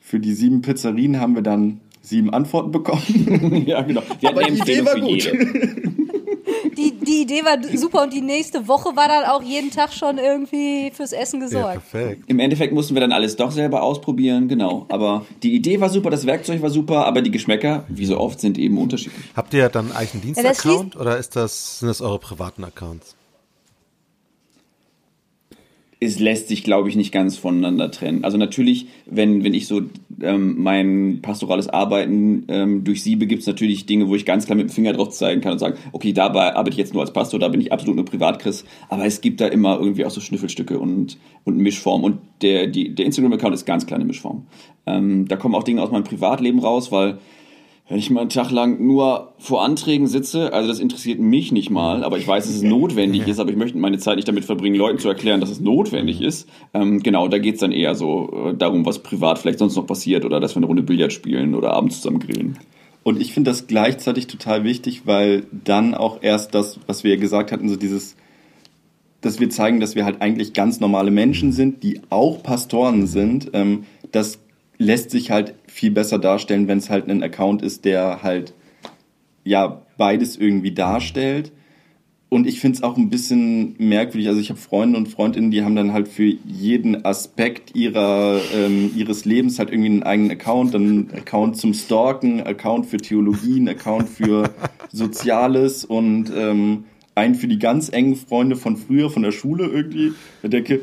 Für die sieben Pizzerien haben wir dann sieben Antworten bekommen. ja, genau. Wir Aber die Idee war für gut. Die, die Idee war super und die nächste Woche war dann auch jeden Tag schon irgendwie fürs Essen Ja, gesorgt. perfekt. Im Endeffekt mussten wir dann alles doch selber ausprobieren, genau. Aber die Idee war super, das Werkzeug war super, aber die Geschmäcker, wie so oft, sind eben unterschiedlich. Habt ihr dann eigentlich einen Ja, das Dienstaccount oder ist das, sind das eure privaten Accounts? Es lässt sich, glaube ich, nicht ganz voneinander trennen. Also natürlich, wenn, wenn ich so ähm, mein pastorales Arbeiten ähm, durchsiebe, gibt es natürlich Dinge, wo ich ganz klar mit dem Finger drauf zeigen kann und sagen, okay, dabei arbeite ich jetzt nur als Pastor, da bin ich absolut nur Privatchrist. Aber es gibt da immer irgendwie auch so Schnüffelstücke und, und Mischform. Und der, die, der Instagram-Account ist ganz kleine Mischform. Ähm, da kommen auch Dinge aus meinem Privatleben raus, weil wenn ich mal einen Tag lang nur vor Anträgen sitze, also das interessiert mich nicht mal, aber ich weiß, dass es notwendig ist, aber ich möchte meine Zeit nicht damit verbringen, Leuten zu erklären, dass es notwendig ist. Ähm, genau, da geht's dann eher so äh, darum, was privat vielleicht sonst noch passiert oder dass wir eine Runde Billard spielen oder abends zusammen grillen. Und ich finde das gleichzeitig total wichtig, weil dann auch erst das, was wir gesagt hatten, so dieses, dass wir zeigen, dass wir halt eigentlich ganz normale Menschen sind, die auch Pastoren sind, ähm, das lässt sich halt viel besser darstellen, wenn es halt ein Account ist, der halt ja beides irgendwie darstellt. Und ich finde es auch ein bisschen merkwürdig. Also ich habe Freunde und Freundinnen, die haben dann halt für jeden Aspekt ihrer, ähm, ihres Lebens halt irgendwie einen eigenen Account. Dann Account zum Stalken, Account für Theologie, einen Account für Soziales und ähm, einen für die ganz engen Freunde von früher, von der Schule irgendwie. Ich denke,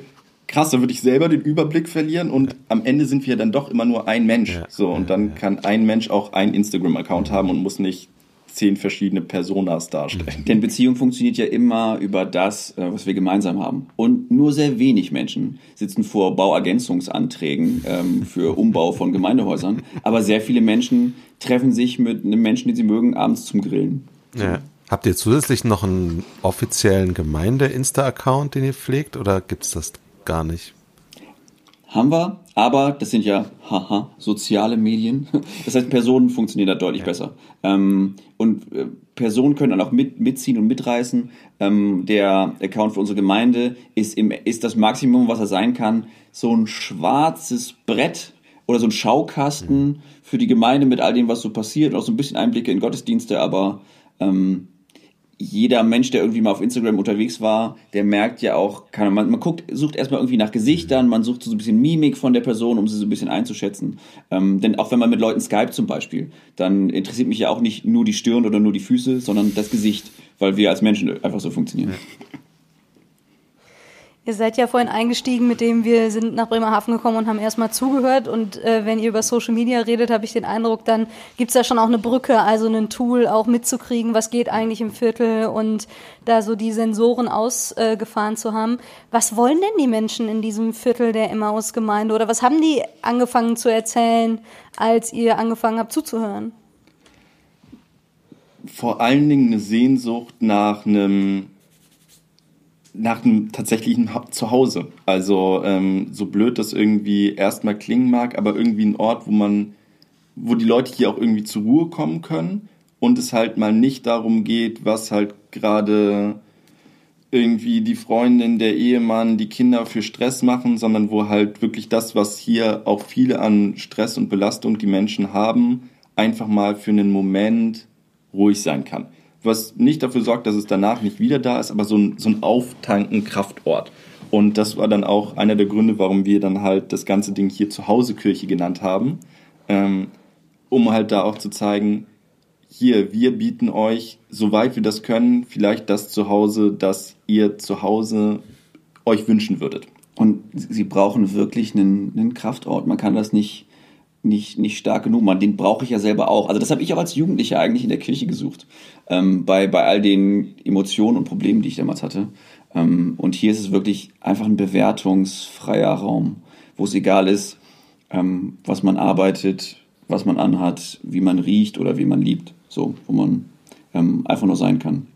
krass, da würde ich selber den Überblick verlieren und am Ende sind wir dann doch immer nur ein Mensch. Ja. So, und dann kann ein Mensch auch einen Instagram-Account haben und muss nicht zehn verschiedene Personas darstellen. Denn Beziehung funktioniert ja immer über das, äh, was wir gemeinsam haben. Und nur sehr wenig Menschen sitzen vor Bauergänzungsanträgen ähm, für Umbau von Gemeindehäusern. Aber sehr viele Menschen treffen sich mit einem Menschen, den sie mögen, abends zum Grillen. Ja. Habt ihr zusätzlich noch einen offiziellen Gemeinde-Insta-Account, den ihr pflegt, oder gibt's das gar nicht? Haben wir, aber das sind ja, haha, soziale Medien. Das heißt, Personen funktionieren da deutlich besser. Ähm, und äh, Personen können dann auch mit, mitziehen und mitreißen. Ähm, der Account für unsere Gemeinde ist, im, ist das Maximum, was er sein kann. So ein schwarzes Brett oder so ein Schaukasten für die Gemeinde mit all dem, was so passiert. Und auch so ein bisschen Einblicke in Gottesdienste, aber ähm, jeder Mensch, der irgendwie mal auf Instagram unterwegs war, der merkt ja auch, kann, man, man guckt, sucht erstmal irgendwie nach Gesichtern, man sucht so ein bisschen Mimik von der Person, um sie so ein bisschen einzuschätzen. Ähm, denn auch wenn man mit Leuten Skype zum Beispiel, dann interessiert mich ja auch nicht nur die Stirn oder nur die Füße, sondern das Gesicht, weil wir als Menschen einfach so funktionieren. Ihr seid ja vorhin eingestiegen, mit dem wir sind nach Bremerhaven gekommen und haben erstmal zugehört. Und äh, wenn ihr über Social Media redet, habe ich den Eindruck, dann gibt's da schon auch eine Brücke, also ein Tool auch mitzukriegen, was geht eigentlich im Viertel und da so die Sensoren ausgefahren äh, zu haben. Was wollen denn die Menschen in diesem Viertel der Emmaus-Gemeinde oder was haben die angefangen zu erzählen, als ihr angefangen habt zuzuhören? Vor allen Dingen eine Sehnsucht nach einem nach einem tatsächlichen Zuhause. Also ähm, so blöd das irgendwie erstmal klingen mag, aber irgendwie ein Ort, wo man, wo die Leute hier auch irgendwie zur Ruhe kommen können und es halt mal nicht darum geht, was halt gerade irgendwie die Freundin, der Ehemann, die Kinder für Stress machen, sondern wo halt wirklich das, was hier auch viele an Stress und Belastung die Menschen haben, einfach mal für einen Moment ruhig sein kann was nicht dafür sorgt, dass es danach nicht wieder da ist, aber so ein, so ein Auftanken-Kraftort. Und das war dann auch einer der Gründe, warum wir dann halt das ganze Ding hier Zuhause-Kirche genannt haben, ähm, um halt da auch zu zeigen, hier, wir bieten euch, soweit wir das können, vielleicht das Zuhause, das ihr zu Hause euch wünschen würdet. Und sie brauchen wirklich einen, einen Kraftort. Man kann das nicht nicht, nicht stark genug machen. Den brauche ich ja selber auch. Also das habe ich auch als Jugendlicher eigentlich in der Kirche gesucht. Ähm, bei, bei all den Emotionen und Problemen, die ich damals hatte. Ähm, und hier ist es wirklich einfach ein bewertungsfreier Raum, wo es egal ist, ähm, was man arbeitet, was man anhat, wie man riecht oder wie man liebt. So, wo man ähm, einfach nur sein kann.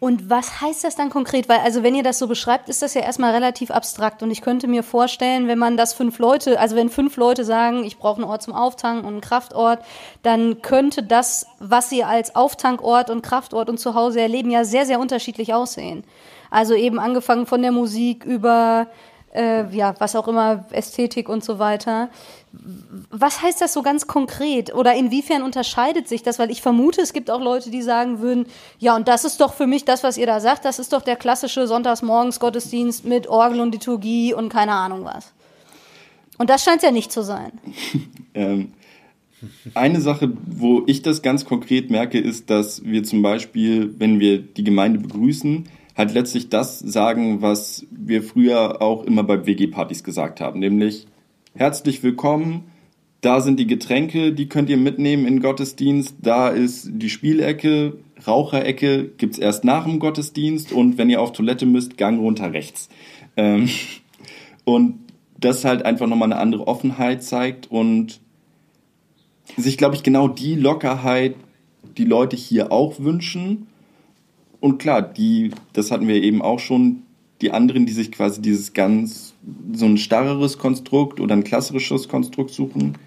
Und was heißt das dann konkret? Weil, also wenn ihr das so beschreibt, ist das ja erstmal relativ abstrakt. Und ich könnte mir vorstellen, wenn man das fünf Leute, also wenn fünf Leute sagen, ich brauche einen Ort zum Auftanken und einen Kraftort, dann könnte das, was sie als Auftankort und Kraftort und Zuhause erleben, ja sehr, sehr unterschiedlich aussehen. Also eben angefangen von der Musik über äh, ja, was auch immer, Ästhetik und so weiter. Was heißt das so ganz konkret? Oder inwiefern unterscheidet sich das? Weil ich vermute, es gibt auch Leute, die sagen würden, ja, und das ist doch für mich das, was ihr da sagt, das ist doch der klassische Sonntagsmorgens-Gottesdienst mit Orgel und Liturgie und keine Ahnung was. Und das scheint ja nicht zu sein. ähm, eine Sache, wo ich das ganz konkret merke, ist, dass wir zum Beispiel, wenn wir die Gemeinde begrüßen, halt letztlich das sagen, was wir früher auch immer bei WG-Partys gesagt haben, nämlich herzlich willkommen, da sind die Getränke, die könnt ihr mitnehmen in Gottesdienst, da ist die Spielecke, Raucherecke gibt's erst nach dem Gottesdienst und wenn ihr auf Toilette müsst, Gang runter rechts. Ähm, und das halt einfach nochmal eine andere Offenheit zeigt und sich, glaube ich, genau die Lockerheit die Leute hier auch wünschen und klar, die, das hatten wir eben auch schon, die anderen, die sich quasi dieses ganz, so ein starreres Konstrukt oder ein klassisches Konstrukt suchen,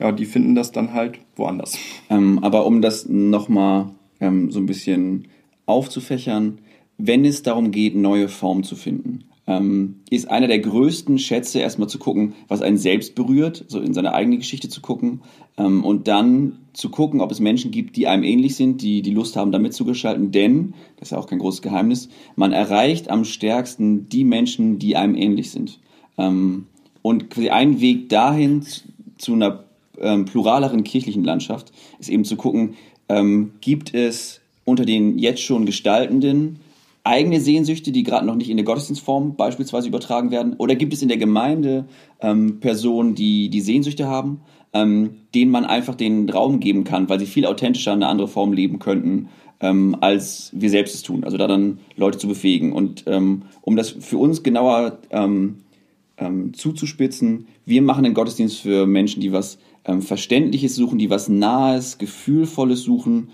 ja, die finden das dann halt woanders. Ähm, aber um das nochmal ähm, so ein bisschen aufzufächern, wenn es darum geht, neue Formen zu finden, ähm, ist einer der größten Schätze, erstmal zu gucken, was einen selbst berührt, so in seine eigene Geschichte zu gucken ähm, und dann zu gucken, ob es Menschen gibt, die einem ähnlich sind, die die Lust haben, da mitzugestalten. Denn, das ist ja auch kein großes Geheimnis, man erreicht am stärksten die Menschen, die einem ähnlich sind. Ähm, und quasi ein Weg dahin zu, zu einer ähm, pluraleren kirchlichen Landschaft ist eben zu gucken, ähm, gibt es unter den jetzt schon Gestaltenden eigene Sehnsüchte, die gerade noch nicht in der Gottesdienstform beispielsweise übertragen werden? Oder gibt es in der Gemeinde ähm, Personen, die die Sehnsüchte haben, ähm, denen man einfach den Raum geben kann, weil sie viel authentischer eine andere Form leben könnten, ähm, als wir selbst es tun? Also da dann Leute zu befähigen. Und ähm, um das für uns genauer ähm, ähm, zuzuspitzen, wir machen den Gottesdienst für Menschen, die was Verständliches suchen, die was Nahes, Gefühlvolles suchen,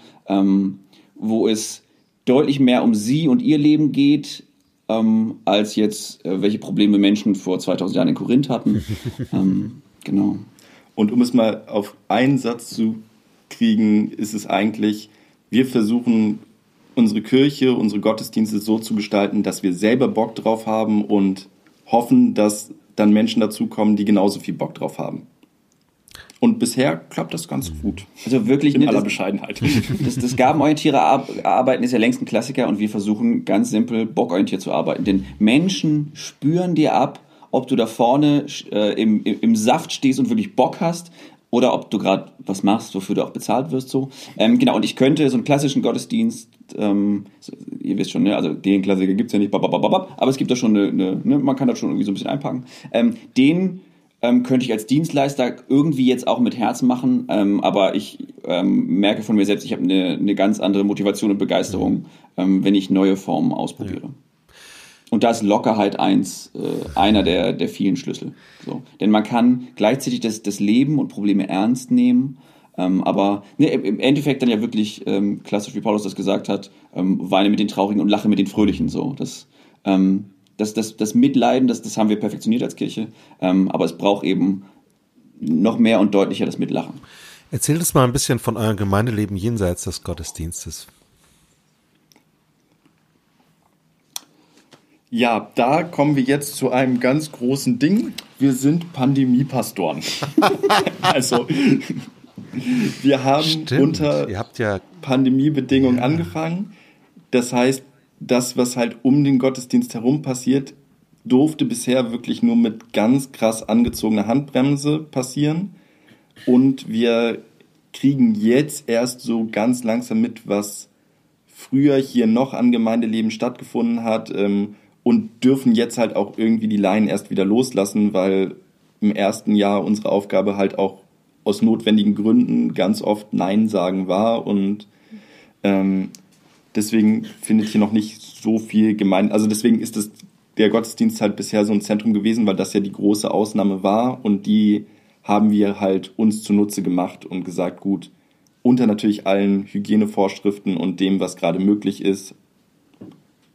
wo es deutlich mehr um sie und ihr Leben geht, ähm, als jetzt, äh, welche Probleme Menschen vor 2000 Jahren in Korinth hatten. ähm, genau. Und um es mal auf einen Satz zu kriegen, ist es eigentlich, wir versuchen unsere Kirche, unsere Gottesdienste so zu gestalten, dass wir selber Bock drauf haben und hoffen, dass dann Menschen dazukommen, die genauso viel Bock drauf haben. Und bisher klappt das ganz gut. Also wirklich in ne, aller das, Bescheidenheit. Das, das gabenorientierte Ar- Arbeiten ist ja längst ein Klassiker und wir versuchen ganz simpel bockorientiert zu arbeiten. Denn Menschen spüren dir ab, ob du da vorne äh, im, im, im Saft stehst und wirklich Bock hast oder ob du gerade was machst, wofür du auch bezahlt wirst. So. Ähm, genau, und ich könnte so einen klassischen Gottesdienst, ähm, so, ihr wisst schon, ne, also den Klassiker gibt's ja nicht, babababab, aber es gibt da schon eine, eine ne, man kann das schon irgendwie so ein bisschen einpacken. Ähm, den ähm, könnte ich als Dienstleister irgendwie jetzt auch mit Herz machen, ähm, aber ich ähm, merke von mir selbst, ich habe eine, eine ganz andere Motivation und Begeisterung, ähm, wenn ich neue Formen ausprobiere. Und da ist Lockerheit eins, äh, einer der, der vielen Schlüssel. So. Denn man kann gleichzeitig das, das Leben und Probleme ernst nehmen, ähm, aber ne, im Endeffekt dann ja wirklich ähm, klassisch, wie Paulus das gesagt hat, ähm, weine mit den Traurigen und lache mit den Fröhlichen. So. Das, ähm, das, das, das Mitleiden, das, das haben wir perfektioniert als Kirche, ähm, aber es braucht eben noch mehr und deutlicher das Mitlachen. Erzählt uns mal ein bisschen von eurem Gemeindeleben jenseits des Gottesdienstes. Ja, da kommen wir jetzt zu einem ganz großen Ding. Wir sind Pandemiepastoren. also, wir haben Stimmt. unter ja Pandemiebedingungen angefangen. Das heißt, das, was halt um den Gottesdienst herum passiert, durfte bisher wirklich nur mit ganz krass angezogener Handbremse passieren. Und wir kriegen jetzt erst so ganz langsam mit, was früher hier noch an Gemeindeleben stattgefunden hat ähm, und dürfen jetzt halt auch irgendwie die Laien erst wieder loslassen, weil im ersten Jahr unsere Aufgabe halt auch aus notwendigen Gründen ganz oft Nein sagen war und ähm, deswegen findet hier noch nicht so viel gemein. Also deswegen ist das, der Gottesdienst halt bisher so ein Zentrum gewesen, weil das ja die große Ausnahme war und die haben wir halt uns zunutze gemacht und gesagt, gut, unter natürlich allen Hygienevorschriften und dem, was gerade möglich ist,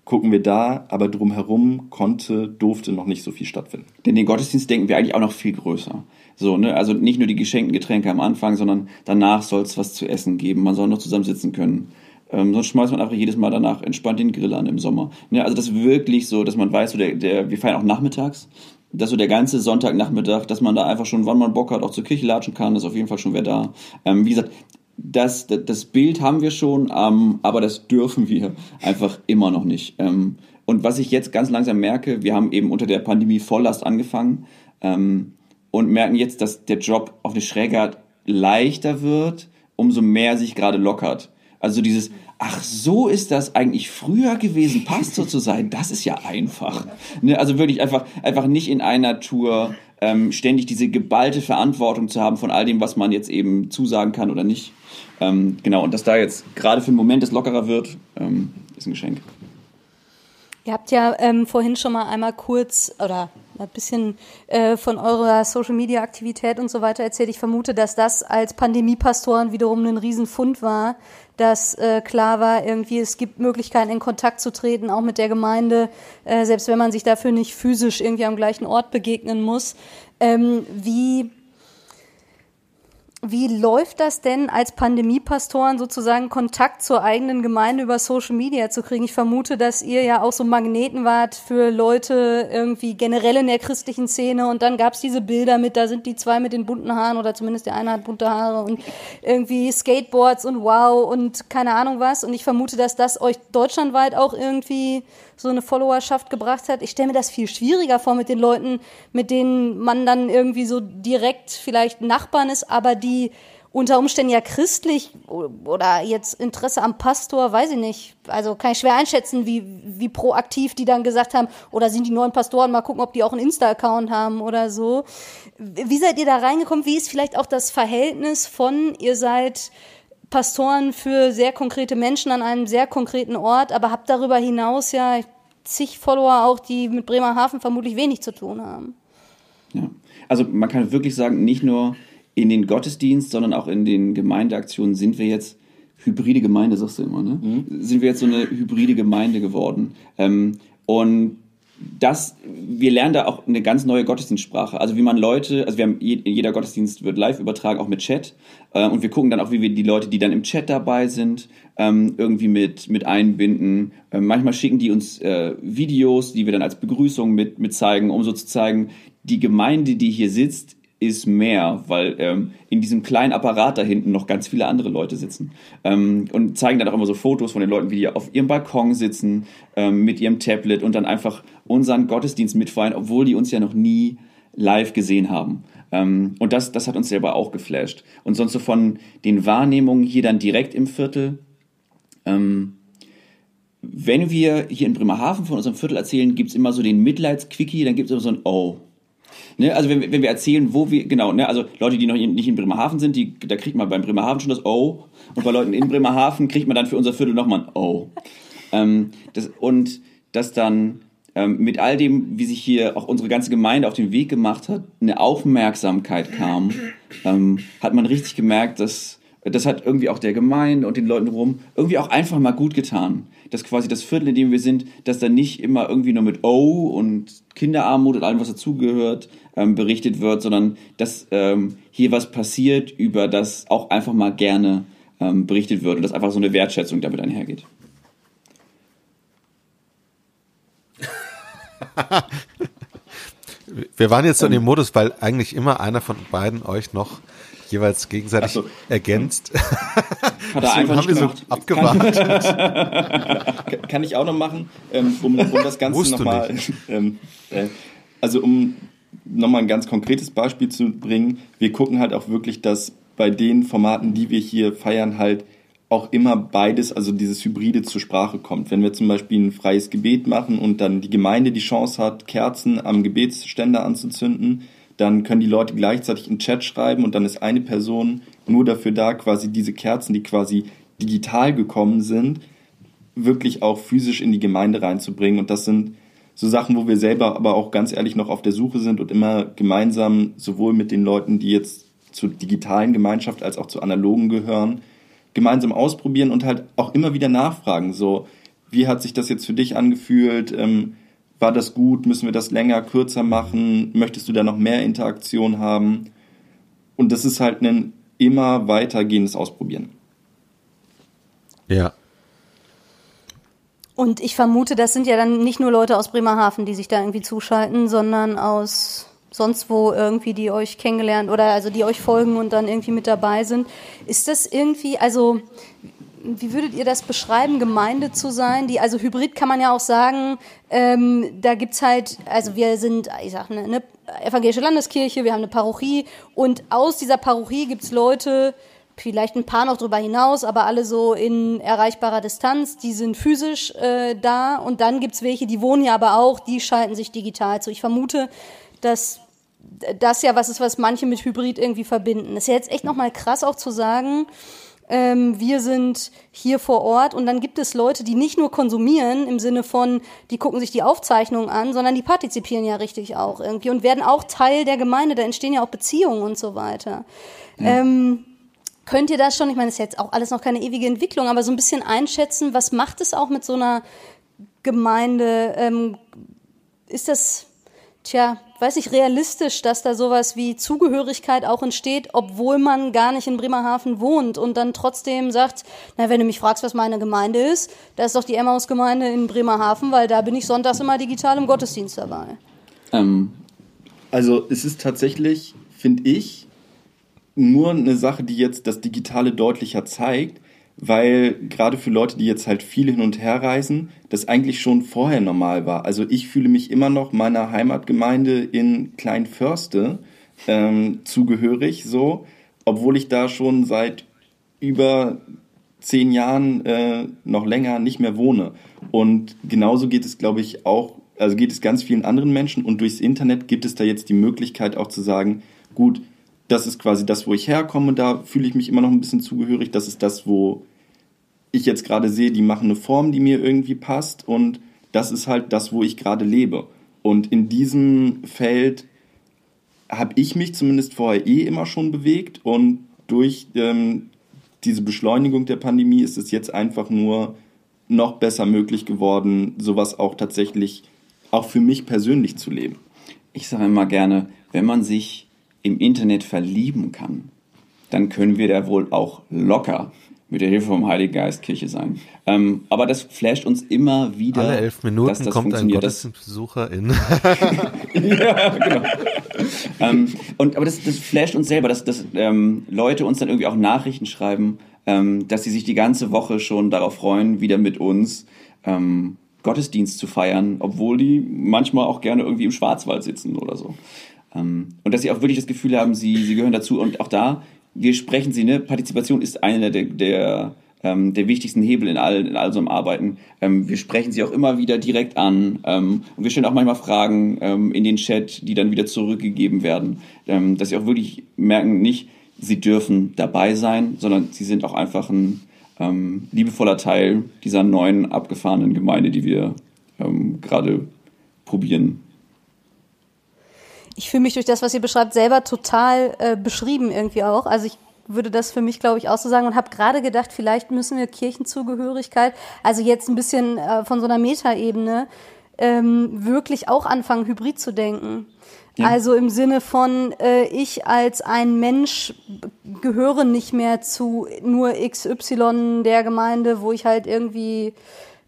gucken wir da, aber drumherum konnte, durfte noch nicht so viel stattfinden. Denn den Gottesdienst denken wir eigentlich auch noch viel größer. So, ne? Also nicht nur die geschenkten Getränke am Anfang, sondern danach soll es was zu essen geben. Man soll noch zusammen sitzen können. Ähm, sonst schmeißt man einfach jedes Mal danach entspannt den Grill an im Sommer. Ne? Also das wirklich so, dass man weiß, so der, der, wir feiern auch nachmittags, dass so der ganze Sonntagnachmittag, dass man da einfach schon, wann man Bock hat, auch zur Kirche latschen kann, ist auf jeden Fall schon wer da. Ähm, wie gesagt, das, das, Bild haben wir schon, ähm, aber das dürfen wir einfach immer noch nicht. Ähm, und was ich jetzt ganz langsam merke, wir haben eben unter der Pandemie Volllast angefangen ähm, und merken jetzt, dass der Job auf eine Schräge Art leichter wird, umso mehr sich gerade lockert. Also dieses, ach so ist das eigentlich früher gewesen, Pastor zu sein, das ist ja einfach. Ne? Also wirklich einfach, einfach nicht in einer Tour ähm, ständig diese geballte Verantwortung zu haben von all dem, was man jetzt eben zusagen kann oder nicht. Ähm, genau, und dass da jetzt gerade für einen Moment es lockerer wird, ähm, ist ein Geschenk. Ihr habt ja ähm, vorhin schon mal einmal kurz oder ein bisschen äh, von eurer Social Media Aktivität und so weiter erzählt. Ich vermute, dass das als Pandemiepastoren wiederum ein Riesenfund war, dass äh, klar war, irgendwie es gibt Möglichkeiten in Kontakt zu treten, auch mit der Gemeinde, äh, selbst wenn man sich dafür nicht physisch irgendwie am gleichen Ort begegnen muss. Ähm, wie wie läuft das denn als Pandemiepastoren sozusagen Kontakt zur eigenen Gemeinde über Social Media zu kriegen? Ich vermute, dass ihr ja auch so Magneten wart für Leute irgendwie generell in der christlichen Szene und dann gab es diese Bilder mit, da sind die zwei mit den bunten Haaren oder zumindest der eine hat bunte Haare und irgendwie Skateboards und wow und keine Ahnung was und ich vermute, dass das euch deutschlandweit auch irgendwie so eine Followerschaft gebracht hat. Ich stelle mir das viel schwieriger vor mit den Leuten, mit denen man dann irgendwie so direkt vielleicht Nachbarn ist, aber die unter Umständen ja christlich oder jetzt Interesse am Pastor, weiß ich nicht. Also kann ich schwer einschätzen, wie, wie proaktiv die dann gesagt haben, oder sind die neuen Pastoren, mal gucken, ob die auch einen Insta-Account haben oder so. Wie seid ihr da reingekommen? Wie ist vielleicht auch das Verhältnis von, ihr seid Pastoren für sehr konkrete Menschen an einem sehr konkreten Ort, aber habt darüber hinaus ja zig Follower auch, die mit Bremerhaven vermutlich wenig zu tun haben. Ja, also man kann wirklich sagen, nicht nur in den Gottesdienst, sondern auch in den Gemeindeaktionen sind wir jetzt hybride Gemeinde, sagst du immer, ne? Mhm. Sind wir jetzt so eine hybride Gemeinde geworden. Ähm, und das, wir lernen da auch eine ganz neue Gottesdienstsprache. Also wie man Leute, also wir haben jeder Gottesdienst wird live übertragen, auch mit Chat. Äh, und wir gucken dann auch, wie wir die Leute, die dann im Chat dabei sind, ähm, irgendwie mit, mit einbinden. Äh, manchmal schicken die uns äh, Videos, die wir dann als Begrüßung mit, mit zeigen, um so zu zeigen, die Gemeinde, die hier sitzt, ist mehr, weil ähm, in diesem kleinen Apparat da hinten noch ganz viele andere Leute sitzen. Ähm, und zeigen dann auch immer so Fotos von den Leuten, wie die auf ihrem Balkon sitzen, ähm, mit ihrem Tablet und dann einfach unseren Gottesdienst mitfeiern, obwohl die uns ja noch nie live gesehen haben. Ähm, und das, das hat uns selber auch geflasht. Und sonst so von den Wahrnehmungen hier dann direkt im Viertel. Ähm, wenn wir hier in Bremerhaven von unserem Viertel erzählen, gibt es immer so den Mitleidsquickie, dann gibt es immer so ein Oh. Ne, also wenn, wenn wir erzählen, wo wir, genau, ne, also Leute, die noch in, nicht in Bremerhaven sind, die, da kriegt man beim Bremerhaven schon das Oh. Und bei Leuten in Bremerhaven kriegt man dann für unser Viertel nochmal ein Oh. Ähm, das, und das dann ähm, mit all dem, wie sich hier auch unsere ganze Gemeinde auf den Weg gemacht hat, eine Aufmerksamkeit kam, ähm, hat man richtig gemerkt, dass das hat irgendwie auch der Gemeinde und den Leuten rum irgendwie auch einfach mal gut getan. Dass quasi das Viertel, in dem wir sind, dass da nicht immer irgendwie nur mit Oh und Kinderarmut und allem, was dazugehört, ähm, berichtet wird, sondern dass ähm, hier was passiert, über das auch einfach mal gerne ähm, berichtet wird und dass einfach so eine Wertschätzung damit einhergeht. Wir waren jetzt so in dem Modus, weil eigentlich immer einer von beiden euch noch jeweils gegenseitig so. ergänzt. Hat er einfach haben wir so abgewartet. Kann ich auch noch machen, ähm, um, um das Ganze nochmal. Ähm, äh, also um nochmal ein ganz konkretes Beispiel zu bringen, wir gucken halt auch wirklich, dass bei den Formaten, die wir hier feiern, halt auch immer beides, also dieses Hybride zur Sprache kommt. Wenn wir zum Beispiel ein freies Gebet machen und dann die Gemeinde die Chance hat, Kerzen am Gebetsständer anzuzünden, dann können die Leute gleichzeitig einen Chat schreiben und dann ist eine Person nur dafür da, quasi diese Kerzen, die quasi digital gekommen sind, wirklich auch physisch in die Gemeinde reinzubringen. Und das sind so Sachen, wo wir selber aber auch ganz ehrlich noch auf der Suche sind und immer gemeinsam sowohl mit den Leuten, die jetzt zur digitalen Gemeinschaft als auch zur analogen gehören, gemeinsam ausprobieren und halt auch immer wieder nachfragen. So, wie hat sich das jetzt für dich angefühlt? Ähm, war das gut? Müssen wir das länger, kürzer machen? Möchtest du da noch mehr Interaktion haben? Und das ist halt ein immer weitergehendes Ausprobieren. Ja. Und ich vermute, das sind ja dann nicht nur Leute aus Bremerhaven, die sich da irgendwie zuschalten, sondern aus sonst wo irgendwie, die euch kennengelernt oder also die euch folgen und dann irgendwie mit dabei sind. Ist das irgendwie, also wie würdet ihr das beschreiben, Gemeinde zu sein? Die, also Hybrid kann man ja auch sagen, ähm, da gibt's halt, also wir sind, ich sag, eine, eine evangelische Landeskirche, wir haben eine Parochie und aus dieser Parochie gibt's Leute, vielleicht ein paar noch drüber hinaus, aber alle so in erreichbarer Distanz, die sind physisch äh, da und dann gibt's welche, die wohnen ja aber auch, die schalten sich digital zu. Ich vermute, dass das ja was ist, was manche mit Hybrid irgendwie verbinden. Das ist ja jetzt echt nochmal krass auch zu sagen, ähm, wir sind hier vor Ort und dann gibt es Leute, die nicht nur konsumieren im Sinne von, die gucken sich die Aufzeichnungen an, sondern die partizipieren ja richtig auch irgendwie und werden auch Teil der Gemeinde, da entstehen ja auch Beziehungen und so weiter. Ja. Ähm, könnt ihr das schon, ich meine, das ist jetzt auch alles noch keine ewige Entwicklung, aber so ein bisschen einschätzen, was macht es auch mit so einer Gemeinde? Ähm, ist das tja, weiß ich, realistisch, dass da sowas wie Zugehörigkeit auch entsteht, obwohl man gar nicht in Bremerhaven wohnt und dann trotzdem sagt, na, wenn du mich fragst, was meine Gemeinde ist, da ist doch die Emmaus-Gemeinde in Bremerhaven, weil da bin ich sonntags immer digital im Gottesdienst dabei. Ähm, Also es ist tatsächlich, finde ich, nur eine Sache, die jetzt das Digitale deutlicher zeigt, weil gerade für Leute, die jetzt halt viel hin und her reisen, das eigentlich schon vorher normal war. Also ich fühle mich immer noch meiner Heimatgemeinde in Kleinförste ähm, zugehörig, so, obwohl ich da schon seit über zehn Jahren äh, noch länger nicht mehr wohne. Und genauso geht es, glaube ich, auch, also geht es ganz vielen anderen Menschen und durchs Internet gibt es da jetzt die Möglichkeit auch zu sagen, gut, das ist quasi das, wo ich herkomme, da fühle ich mich immer noch ein bisschen zugehörig, das ist das, wo ich jetzt gerade sehe, die machen eine Form, die mir irgendwie passt und das ist halt das, wo ich gerade lebe. Und in diesem Feld habe ich mich zumindest vorher eh immer schon bewegt und durch ähm, diese Beschleunigung der Pandemie ist es jetzt einfach nur noch besser möglich geworden, sowas auch tatsächlich auch für mich persönlich zu leben. ich sage immer gerne, wenn man sich im Internet verlieben kann, dann können wir da wohl auch locker mit der Hilfe vom Heiligen Geist Kirche sein. Ähm, aber das flasht uns immer wieder. Alle elf Minuten dass das kommt ein Gottesdienstbesucher in. ja, genau. ähm, und, aber das, das flasht uns selber, dass, dass ähm, Leute uns dann irgendwie auch Nachrichten schreiben, ähm, dass sie sich die ganze Woche schon darauf freuen, wieder mit uns ähm, Gottesdienst zu feiern, obwohl die manchmal auch gerne irgendwie im Schwarzwald sitzen oder so. Ähm, und dass sie auch wirklich das Gefühl haben, sie, sie gehören dazu. Und auch da, wir sprechen sie, ne? Partizipation ist einer der, der, ähm, der wichtigsten Hebel in all, in all so einem Arbeiten. Ähm, wir sprechen sie auch immer wieder direkt an. Ähm, und wir stellen auch manchmal Fragen ähm, in den Chat, die dann wieder zurückgegeben werden. Ähm, dass sie auch wirklich merken, nicht, sie dürfen dabei sein, sondern sie sind auch einfach ein ähm, liebevoller Teil dieser neuen abgefahrenen Gemeinde, die wir ähm, gerade probieren Ich fühle mich durch das, was ihr beschreibt, selber total äh, beschrieben irgendwie auch. Also ich würde das für mich, glaube ich, auch so sagen und habe gerade gedacht, vielleicht müssen wir Kirchenzugehörigkeit, also jetzt ein bisschen äh, von so einer Metaebene, ähm, wirklich auch anfangen, hybrid zu denken. Ja. Also im Sinne von, äh, ich als ein Mensch gehöre nicht mehr zu nur XY der Gemeinde, wo ich halt irgendwie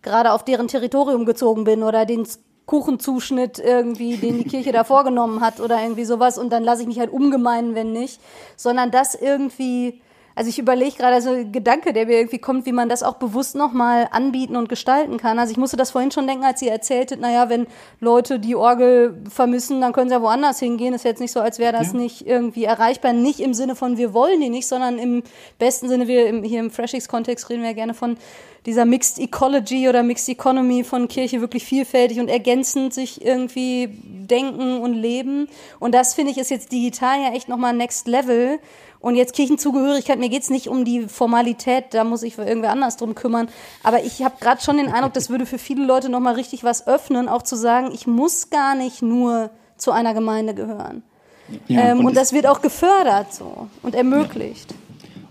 gerade auf deren Territorium gezogen bin oder den Kuchenzuschnitt irgendwie, den die Kirche da vorgenommen hat oder irgendwie sowas und dann lasse ich mich halt umgemeinen, wenn nicht, sondern das irgendwie, also ich überlege gerade so ein Gedanke, der mir irgendwie kommt, wie man das auch bewusst nochmal anbieten und gestalten kann. Also ich musste das vorhin schon denken, als ihr erzähltet, naja, wenn Leute die Orgel vermissen, dann können sie ja woanders hingehen. Ist jetzt nicht so, als wäre das Ja. nicht irgendwie erreichbar. Nicht im Sinne von, wir wollen die nicht, sondern im besten Sinne, wir im, hier im Freshix-Kontext reden wir ja gerne von dieser Mixed Ecology oder Mixed Economy von Kirche wirklich vielfältig und ergänzend sich irgendwie denken und leben. Und das finde ich ist jetzt digital ja echt nochmal Next Level. Und jetzt Kirchenzugehörigkeit, mir geht's nicht um die Formalität, da muss ich irgendwer anders drum kümmern. Aber ich habe gerade schon den Eindruck, das würde für viele Leute nochmal richtig was öffnen, auch zu sagen, ich muss gar nicht nur zu einer Gemeinde gehören. Ja, ähm, und und es- das wird auch gefördert so und ermöglicht.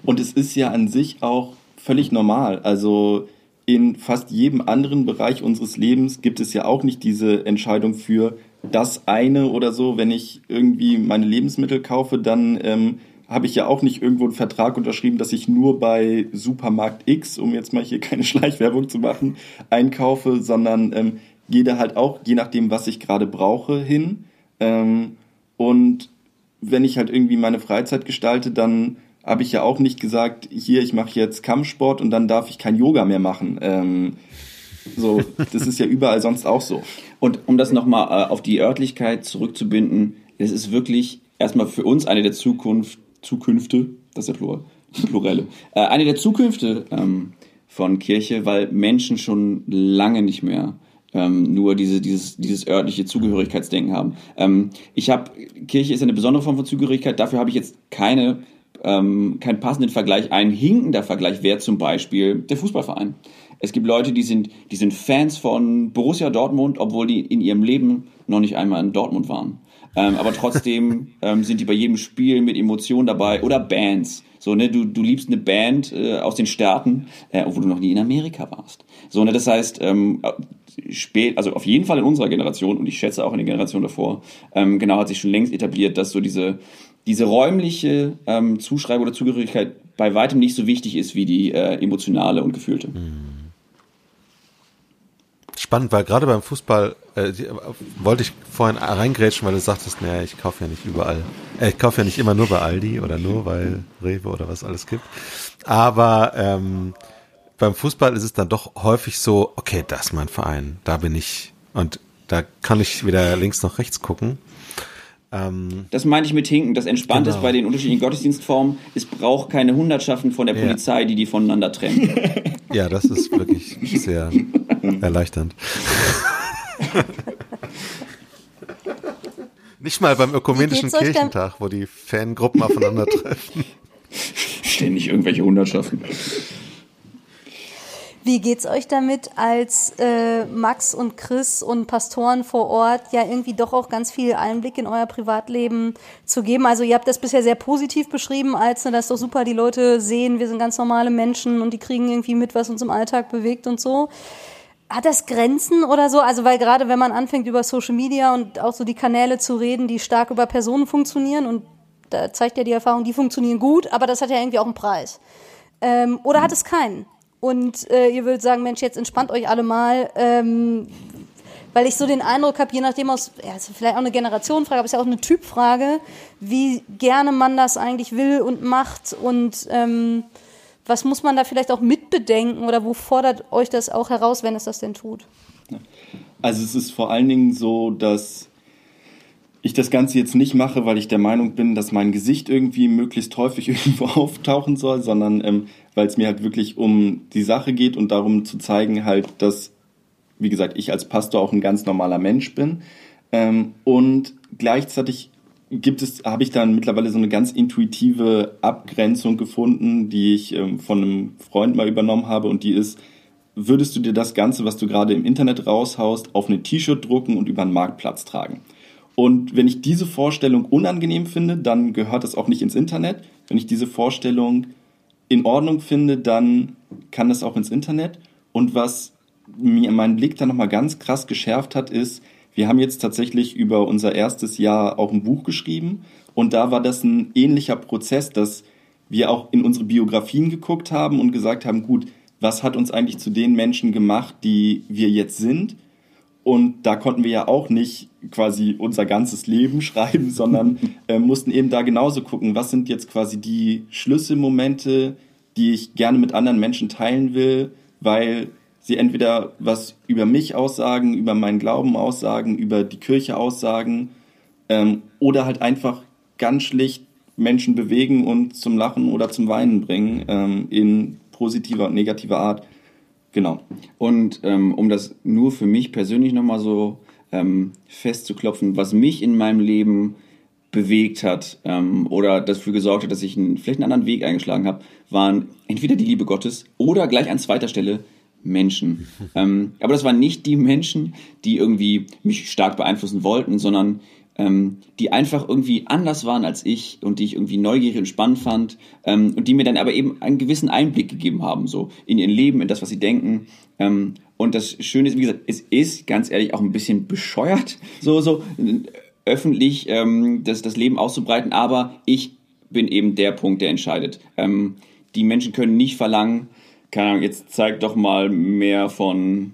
Und es ist ja an sich auch völlig normal. Also in fast jedem anderen Bereich unseres Lebens gibt es ja auch nicht diese Entscheidung für das eine oder so. Wenn ich irgendwie meine Lebensmittel kaufe, dann ähm, habe ich ja auch nicht irgendwo einen Vertrag unterschrieben, dass ich nur bei Supermarkt X, um jetzt mal hier keine Schleichwerbung zu machen, einkaufe, sondern ähm, gehe da halt auch, je nachdem, was ich gerade brauche, hin. Ähm, und wenn ich halt irgendwie meine Freizeit gestalte, dann habe ich ja auch nicht gesagt, hier, ich mache jetzt Kampfsport und dann darf ich kein Yoga mehr machen. Ähm, so, das ist ja überall sonst auch so. Und um das nochmal äh, auf die Örtlichkeit zurückzubinden, es ist wirklich erstmal für uns eine der Zukunft, Zukünfte, das ist der Plural, die Plurelle, äh, eine der Zukünfte ähm, von Kirche, weil Menschen schon lange nicht mehr ähm, nur diese, dieses, dieses örtliche Zugehörigkeitsdenken haben. Ähm, ich habe, Kirche ist eine besondere Form von Zugehörigkeit, dafür habe ich jetzt keine ähm, keinen passenden Vergleich. Ein hinkender Vergleich wäre zum Beispiel der Fußballverein. Es gibt Leute, die sind, die sind Fans von Borussia Dortmund, obwohl die in ihrem Leben noch nicht einmal in Dortmund waren. Ähm, aber trotzdem ähm, sind die bei jedem Spiel mit Emotionen dabei oder Bands. So, ne, du, du liebst eine Band äh, aus den Staaten, äh, obwohl du noch nie in Amerika warst. So, ne, das heißt, ähm, spät, also auf jeden Fall in unserer Generation und ich schätze auch in der Generation davor, ähm, genau hat sich schon längst etabliert, dass so diese, diese räumliche ähm, Zuschreibung oder Zugehörigkeit bei weitem nicht so wichtig ist wie die äh, emotionale und gefühlte. Mhm. Spannend, weil gerade beim Fußball äh, die, äh, wollte ich vorhin reingrätschen, weil du sagtest, naja, ich kaufe ja nicht überall. Äh, ich kaufe ja nicht immer nur bei Aldi oder nur weil Rewe oder was alles gibt. Aber ähm, beim Fußball ist es dann doch häufig so, okay, das ist mein Verein, da bin ich und da kann ich weder links noch rechts gucken. Ähm, das meine ich mit Hinken. Das Entspannt genau. ist bei den unterschiedlichen Gottesdienstformen. Es braucht keine Hundertschaften von der Polizei, ja. die die voneinander trennen. Ja, das ist wirklich sehr erleichternd. Nicht mal beim ökumenischen Kirchentag, wo die Fangruppen aufeinandertreffen. Ständig irgendwelche Hundertschaften. Wie geht's euch damit, als äh, Max und Chris und Pastoren vor Ort ja irgendwie doch auch ganz viel Einblick in euer Privatleben zu geben? Also ihr habt das bisher sehr positiv beschrieben, als ne, das ist doch super, die Leute sehen, wir sind ganz normale Menschen und die kriegen irgendwie mit, was uns im Alltag bewegt und so. Hat das Grenzen oder so? Also weil gerade wenn man anfängt über Social Media und auch so die Kanäle zu reden, die stark über Personen funktionieren und da zeigt ja die Erfahrung, die funktionieren gut, aber das hat ja irgendwie auch einen Preis. Ähm, oder hat es keinen? Und äh, ihr würdet sagen, Mensch, jetzt entspannt euch alle mal, ähm, weil ich so den Eindruck habe, je nachdem aus, ja, ist vielleicht auch eine Generationenfrage, aber es ist ja auch eine Typfrage, wie gerne man das eigentlich will und macht und ähm, was muss man da vielleicht auch mitbedenken oder wo fordert euch das auch heraus, wenn es das denn tut? Also es ist vor allen Dingen so, dass ich das Ganze jetzt nicht mache, weil ich der Meinung bin, dass mein Gesicht irgendwie möglichst häufig irgendwo auftauchen soll, sondern ähm, weil es mir halt wirklich um die Sache geht und darum zu zeigen halt, dass, wie gesagt, ich als Pastor auch ein ganz normaler Mensch bin. Ähm, und gleichzeitig gibt es, habe ich dann mittlerweile so eine ganz intuitive Abgrenzung gefunden, die ich ähm, von einem Freund mal übernommen habe und die ist, würdest du dir das Ganze, was du gerade im Internet raushaust, auf eine T-Shirt drucken und über einen Marktplatz tragen? Und wenn ich diese Vorstellung unangenehm finde, dann gehört das auch nicht ins Internet. Wenn ich diese Vorstellung in Ordnung finde, dann kann das auch ins Internet. Und was mir meinen Blick dann nochmal ganz krass geschärft hat, ist, wir haben jetzt tatsächlich über unser erstes Jahr auch ein Buch geschrieben. Und da war das ein ähnlicher Prozess, dass wir auch in unsere Biografien geguckt haben und gesagt haben, gut, was hat uns eigentlich zu den Menschen gemacht, die wir jetzt sind? Und da konnten wir ja auch nicht quasi unser ganzes Leben schreiben, sondern äh, mussten eben da genauso gucken, was sind jetzt quasi die Schlüsselmomente, die ich gerne mit anderen Menschen teilen will, weil sie entweder was über mich aussagen, über meinen Glauben aussagen, über die Kirche aussagen ähm, oder halt einfach ganz schlicht Menschen bewegen und zum Lachen oder zum Weinen bringen ähm, in positiver und negativer Art. Genau. Und ähm, um das nur für mich persönlich nochmal so ähm, festzuklopfen, was mich in meinem Leben bewegt hat ähm, oder dafür gesorgt hat, dass ich einen, vielleicht einen anderen Weg eingeschlagen habe, waren entweder die Liebe Gottes oder gleich an zweiter Stelle Menschen. ähm, aber das waren nicht die Menschen, die irgendwie mich stark beeinflussen wollten, sondern ähm, die einfach irgendwie anders waren als ich und die ich irgendwie neugierig und spannend fand ähm, und die mir dann aber eben einen gewissen Einblick gegeben haben, so in ihr Leben, in das, was sie denken. Ähm, und das Schöne ist, wie gesagt, es ist ganz ehrlich auch ein bisschen bescheuert, so, so öffentlich ähm, das, das Leben auszubreiten, aber ich bin eben der Punkt, der entscheidet. Ähm, die Menschen können nicht verlangen, keine Ahnung, jetzt zeig doch mal mehr von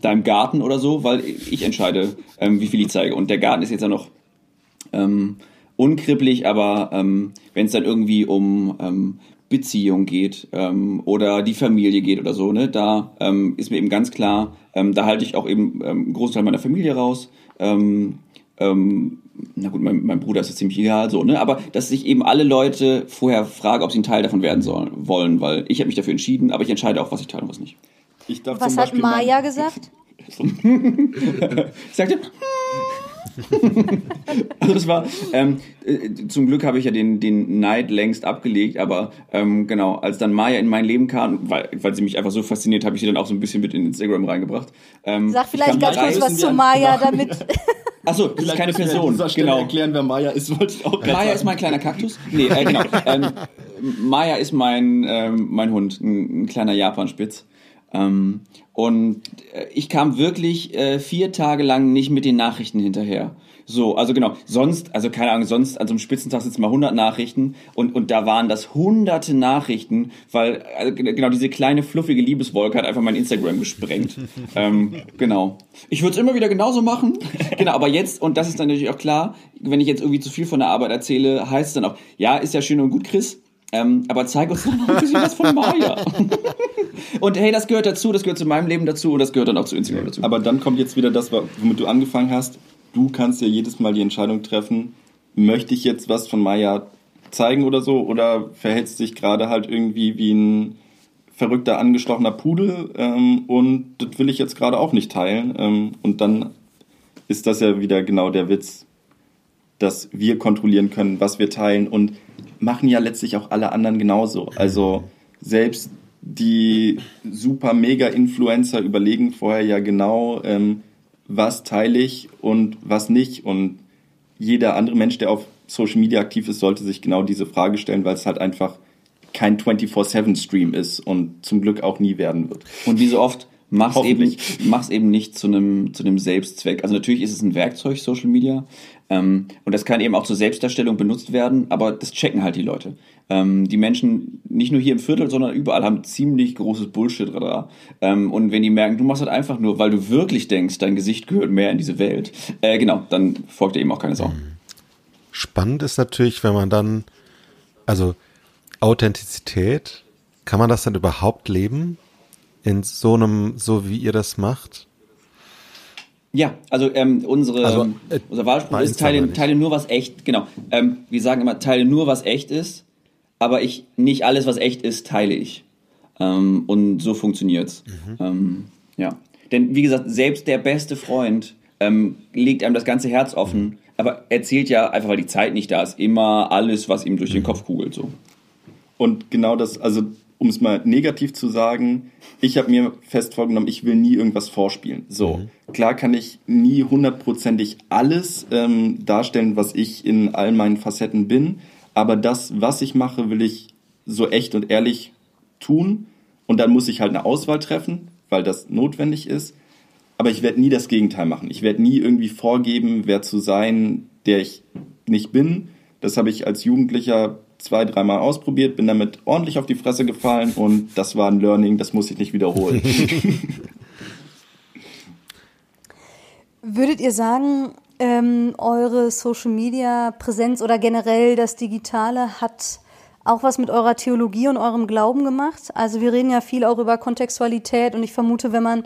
deinem Garten oder so, weil ich entscheide, ähm, wie viel ich zeige. Und der Garten ist jetzt ja noch ähm, unkribbelig, aber ähm, wenn es dann irgendwie um ähm, Beziehung geht ähm, oder die Familie geht oder so, ne, da ähm, ist mir eben ganz klar, ähm, da halte ich auch eben ähm, einen Großteil meiner Familie raus. Ähm, ähm, na gut, mein, mein Bruder ist jetzt ziemlich egal, so, ne? Aber dass sich eben alle Leute vorher fragen, ob sie ein Teil davon werden sollen, wollen, weil ich habe mich dafür entschieden, aber ich entscheide auch, was ich teile und was nicht. was hat Maya gesagt? sagte, also das war, ähm, äh, zum Glück habe ich ja den, den Neid längst abgelegt, aber ähm, genau, als dann Maya in mein Leben kam, weil, weil sie mich einfach so fasziniert, habe ich sie dann auch so ein bisschen mit in Instagram reingebracht. Ähm, Sag ich vielleicht ganz kurz was zu Maya, damit. Achso, das ist keine Person. Stelle Genau. erklären, wer Maya ist, wollte ich auch Maya sagen. ist mein kleiner Kaktus. Nee, äh, genau. ähm, Maya ist mein, ähm, mein Hund, ein, ein kleiner Japanspitz. Ähm, und äh, ich kam wirklich äh, vier Tage lang nicht mit den Nachrichten hinterher. So, also genau, sonst, also keine Ahnung, sonst an so einem Spitzentag sitzen mal 100 Nachrichten und, und da waren das hunderte Nachrichten, weil g- genau diese kleine fluffige Liebeswolke hat einfach mein Instagram gesprengt. ähm, genau. Ich würde es immer wieder genauso machen. genau, aber jetzt, und das ist dann natürlich auch klar, wenn ich jetzt irgendwie zu viel von der Arbeit erzähle, heißt es dann auch, ja, ist ja schön und gut, Chris, ähm, aber zeig uns doch noch ein bisschen was von Maya. und hey, das gehört dazu, das gehört zu meinem Leben dazu und das gehört dann auch zu Instagram dazu. Aber dann kommt jetzt wieder das, womit du angefangen hast. Du kannst ja jedes Mal die Entscheidung treffen, möchte ich jetzt was von Maya zeigen oder so, oder verhältst dich gerade halt irgendwie wie ein verrückter, angestochener Pudel ähm, und das will ich jetzt gerade auch nicht teilen. Ähm, und dann ist das ja wieder genau der Witz, dass wir kontrollieren können, was wir teilen und machen ja letztlich auch alle anderen genauso. Also selbst die super mega Influencer überlegen vorher ja genau, ähm, was teile ich und was nicht. Und jeder andere Mensch, der auf Social Media aktiv ist, sollte sich genau diese Frage stellen, weil es halt einfach kein 24-7-Stream ist und zum Glück auch nie werden wird. Und wie so oft, mach's eben, mach's eben nicht zu einem, zu einem Selbstzweck. Also natürlich ist es ein Werkzeug, Social Media. Ähm, und das kann eben auch zur Selbstdarstellung benutzt werden, aber das checken halt die Leute. Ähm, die Menschen, nicht nur hier im Viertel, sondern überall, haben ziemlich großes Bullshit-Radar. Ähm, und wenn die merken, du machst das einfach nur, weil du wirklich denkst, dein Gesicht gehört mehr in diese Welt, äh, genau, dann folgt dir eben auch keine Sau. Spannend ist natürlich, wenn man dann, also Authentizität, kann man das dann überhaupt leben? In so einem, so wie ihr das macht? Ja, also ähm, unsere, Also, äh, unser Wahlspruch ist, teile, teile nur was echt, genau. Ähm, wir sagen immer, teile nur was echt ist, aber ich nicht alles, was echt ist, teile ich. Ähm, und so funktioniert's. Mhm. Ähm, ja. Denn wie gesagt, selbst der beste Freund ähm, legt einem das ganze Herz offen, aber erzählt ja einfach, weil die Zeit nicht da ist, immer alles, was ihm durch Mhm. den Kopf kugelt. So. Und genau das, also um es mal negativ zu sagen, ich habe mir fest vorgenommen, ich will nie irgendwas vorspielen. So, klar kann ich nie hundertprozentig alles ähm, darstellen, was ich in all meinen Facetten bin, aber das, was ich mache, will ich so echt und ehrlich tun. Und dann muss ich halt eine Auswahl treffen, weil das notwendig ist. Aber ich werde nie das Gegenteil machen. Ich werde nie irgendwie vorgeben, wer zu sein, der ich nicht bin. Das habe ich als Jugendlicher zwei, dreimal ausprobiert, bin damit ordentlich auf die Fresse gefallen und das war ein Learning, das muss ich nicht wiederholen. Würdet ihr sagen, ähm, eure Social Media Präsenz oder generell das Digitale hat auch was mit eurer Theologie und eurem Glauben gemacht? Also wir reden ja viel auch über Kontextualität und ich vermute, wenn man,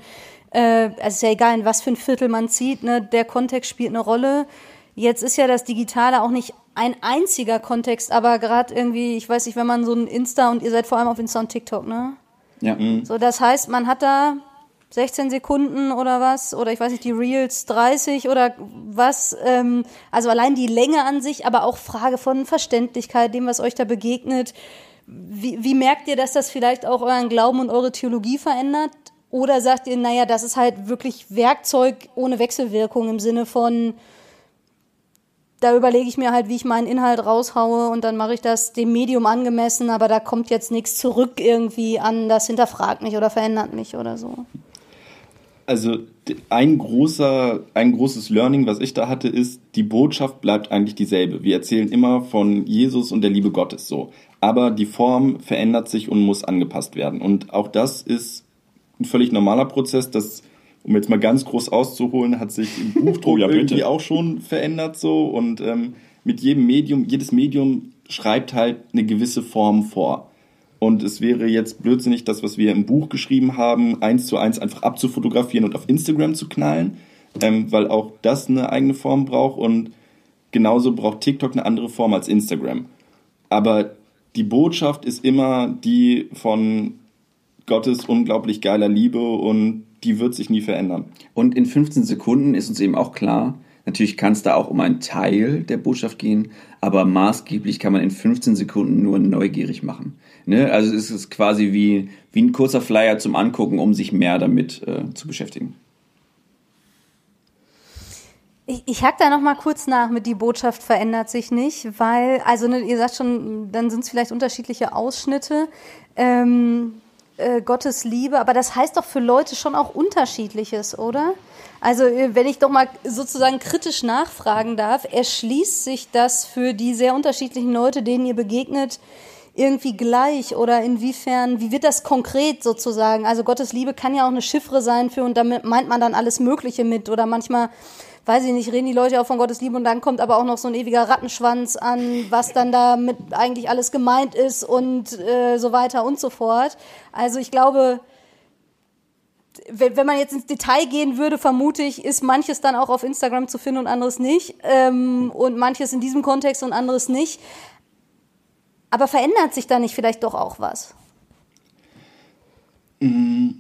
äh, also ist ja egal, in was für ein Viertel man zieht, ne, der Kontext spielt eine Rolle. Jetzt ist ja das Digitale auch nicht ein einziger Kontext, aber gerade irgendwie, ich weiß nicht, wenn man so ein Insta und ihr seid vor allem auf Insta und TikTok, ne? Ja. So, das heißt, man hat da 16 Sekunden oder was, oder ich weiß nicht, die Reels 30 oder was. Ähm, also allein die Länge an sich, aber auch Frage von Verständlichkeit, dem, was euch da begegnet. Wie, wie merkt ihr, dass das vielleicht auch euren Glauben und eure Theologie verändert? Oder sagt ihr, naja, das ist halt wirklich Werkzeug ohne Wechselwirkung im Sinne von, da überlege ich mir halt, wie ich meinen Inhalt raushaue und dann mache ich das dem Medium angemessen, aber da kommt jetzt nichts zurück irgendwie an, das hinterfragt mich oder verändert mich oder so. Also ein großer, ein großes Learning, was ich da hatte, ist, die Botschaft bleibt eigentlich dieselbe. Wir erzählen immer von Jesus und der Liebe Gottes so. Aber die Form verändert sich und muss angepasst werden. Und auch das ist ein völlig normaler Prozess. Das, um jetzt mal ganz groß auszuholen, hat sich im Buchdruck Oh ja, irgendwie auch schon verändert so. Und ähm, mit jedem Medium, jedes Medium schreibt halt eine gewisse Form vor. Und es wäre jetzt blödsinnig, das, was wir im Buch geschrieben haben, eins zu eins einfach abzufotografieren und auf Instagram zu knallen, ähm, weil auch das eine eigene Form braucht und genauso braucht TikTok eine andere Form als Instagram. Aber die Botschaft ist immer die von Gottes unglaublich geiler Liebe und die wird sich nie verändern. Und in 15 Sekunden ist uns eben auch klar, Natürlich kann es da auch um einen Teil der Botschaft gehen, aber maßgeblich kann man in 15 Sekunden nur neugierig machen. Ne? Also es ist quasi wie, wie ein kurzer Flyer zum Angucken, um sich mehr damit äh, zu beschäftigen. Ich, ich hack da noch mal kurz nach mit die Botschaft verändert sich nicht, weil, also ne, ihr sagt schon, dann sind es vielleicht unterschiedliche Ausschnitte. Ähm, äh, Gottes Liebe, aber das heißt doch für Leute schon auch unterschiedliches, oder? Also äh, wenn ich doch mal sozusagen kritisch nachfragen darf, erschließt sich das für die sehr unterschiedlichen Leute, denen ihr begegnet, irgendwie gleich oder inwiefern, wie wird das konkret sozusagen? Also Gottes Liebe kann ja auch eine Chiffre sein für und damit meint man dann alles Mögliche mit oder manchmal weiß ich nicht, reden die Leute auch von Gottes Liebe und dann kommt aber auch noch so ein ewiger Rattenschwanz an, was dann damit eigentlich alles gemeint ist und äh, so weiter und so fort. Also ich glaube, wenn man jetzt ins Detail gehen würde, vermute ich, ist manches dann auch auf Instagram zu finden und anderes nicht. Ähm, und manches in diesem Kontext und anderes nicht. Aber verändert sich da nicht vielleicht doch auch was? Mm.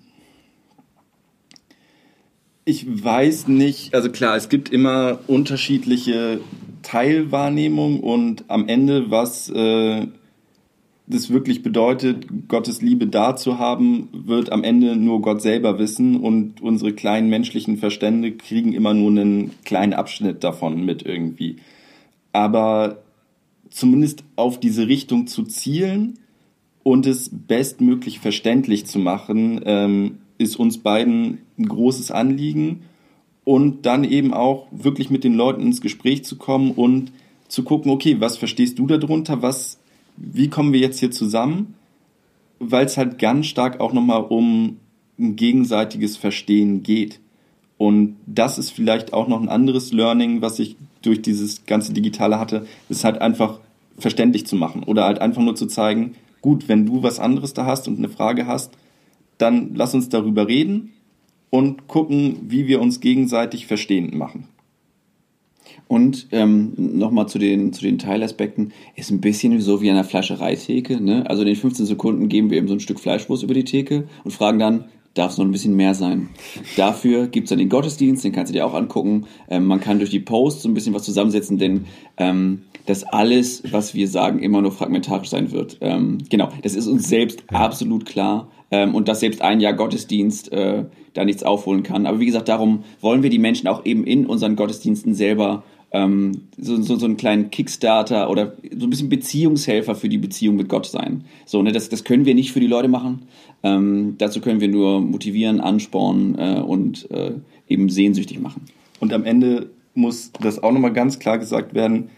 Ich weiß nicht, also klar, es gibt immer unterschiedliche Teilwahrnehmungen und am Ende, was äh, das wirklich bedeutet, Gottes Liebe da zu haben, wird am Ende nur Gott selber wissen und unsere kleinen menschlichen Verstände kriegen immer nur einen kleinen Abschnitt davon mit irgendwie. Aber zumindest auf diese Richtung zu zielen und es bestmöglich verständlich zu machen, ähm, ist uns beiden ein großes Anliegen. Und dann eben auch wirklich mit den Leuten ins Gespräch zu kommen und zu gucken, okay, was verstehst du darunter? Was, wie kommen wir jetzt hier zusammen? Weil es halt ganz stark auch nochmal um ein gegenseitiges Verstehen geht. Und das ist vielleicht auch noch ein anderes Learning, was ich durch dieses ganze Digitale hatte, ist halt einfach verständlich zu machen oder halt einfach nur zu zeigen, gut, wenn du was anderes da hast und eine Frage hast, dann lass uns darüber reden und gucken, wie wir uns gegenseitig verstehend machen. Und ähm, nochmal zu den, zu den Teilaspekten, ist ein bisschen so wie an der Fleischereitheke. Ne? Also in den 15 Sekunden geben wir eben so ein Stück Fleischwurst über die Theke und fragen dann, darf es noch ein bisschen mehr sein. Dafür gibt es dann den Gottesdienst, den kannst du dir auch angucken. Ähm, man kann durch die Posts so ein bisschen was zusammensetzen, denn ähm, dass alles, was wir sagen, immer nur fragmentarisch sein wird. Ähm, genau, das ist uns selbst absolut klar ähm, und dass selbst ein Jahr Gottesdienst äh, da nichts aufholen kann. Aber wie gesagt, darum wollen wir die Menschen auch eben in unseren Gottesdiensten selber ähm, so, so, so einen kleinen Kickstarter oder so ein bisschen Beziehungshelfer für die Beziehung mit Gott sein. So, ne, das, das können wir nicht für die Leute machen. Ähm, dazu können wir nur motivieren, anspornen äh, und äh, eben sehnsüchtig machen. Und am Ende muss das auch nochmal ganz klar gesagt werden,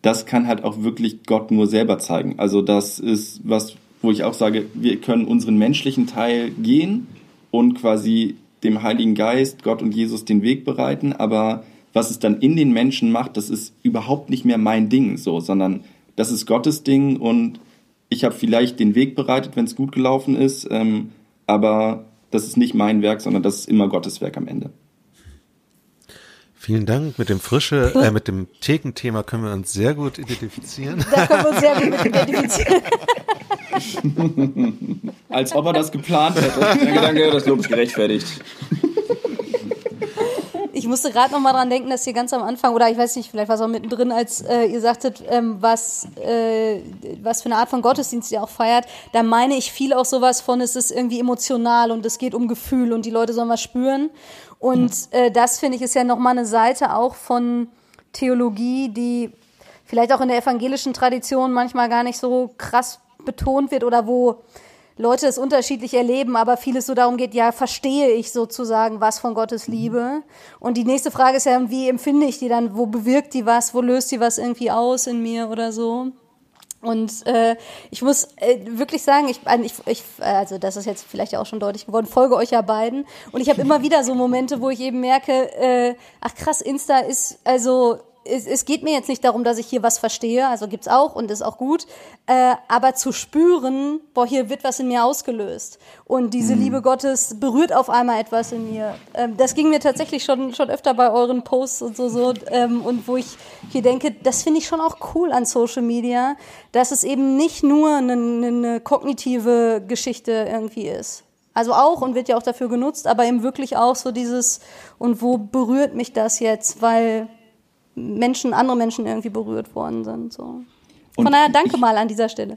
das kann halt auch wirklich Gott nur selber zeigen. Also das ist was, wo ich auch sage, wir können unseren menschlichen Teil gehen und quasi dem Heiligen Geist, Gott und Jesus den Weg bereiten, aber was es dann in den Menschen macht, das ist überhaupt nicht mehr mein Ding, so, sondern das ist Gottes Ding und ich habe vielleicht den Weg bereitet, wenn es gut gelaufen ist, ähm, aber das ist nicht mein Werk, sondern das ist immer Gottes Werk am Ende. Vielen Dank. Mit dem frische, äh, mit dem Thekenthema können wir uns sehr gut identifizieren. Da können wir uns sehr gut mit identifizieren. Als ob er das geplant hätte. Danke, danke, das Lob ist gerechtfertigt. Ich musste gerade noch mal dran denken, dass ihr ganz am Anfang, oder ich weiß nicht, vielleicht war es auch mittendrin, als äh, ihr sagtet, ähm, was, äh, was für eine Art von Gottesdienst ihr auch feiert, da meine ich viel auch sowas von, es ist irgendwie emotional und es geht um Gefühl und die Leute sollen was spüren. Und äh, das, finde ich, ist ja noch mal eine Seite auch von Theologie, die vielleicht auch in der evangelischen Tradition manchmal gar nicht so krass betont wird oder wo Leute es unterschiedlich erleben, aber vieles so darum geht, ja, verstehe ich sozusagen was von Gottes Liebe? Und die nächste Frage ist ja, wie empfinde ich die dann? Wo bewirkt die was? Wo löst die was irgendwie aus in mir oder so? Und äh, ich muss äh, wirklich sagen, ich, ich, ich, also das ist jetzt vielleicht auch schon deutlich geworden, folge euch ja beiden. Und ich habe immer wieder so Momente, wo ich eben merke, äh, ach krass, Insta ist also es, es geht mir jetzt nicht darum, dass ich hier was verstehe, also gibt's auch und ist auch gut, äh, aber zu spüren, boah, hier wird was in mir ausgelöst und diese mhm. Liebe Gottes berührt auf einmal etwas in mir. Ähm, das ging mir tatsächlich schon schon öfter bei euren Posts und so so ähm, und wo ich hier denke, das finde ich schon auch cool an Social Media, dass es eben nicht nur eine, eine kognitive Geschichte irgendwie ist. Also auch und wird ja auch dafür genutzt, aber eben wirklich auch so dieses und wo berührt mich das jetzt, weil Menschen, andere Menschen irgendwie berührt worden sind. So. Und Von daher danke ich- mal an dieser Stelle.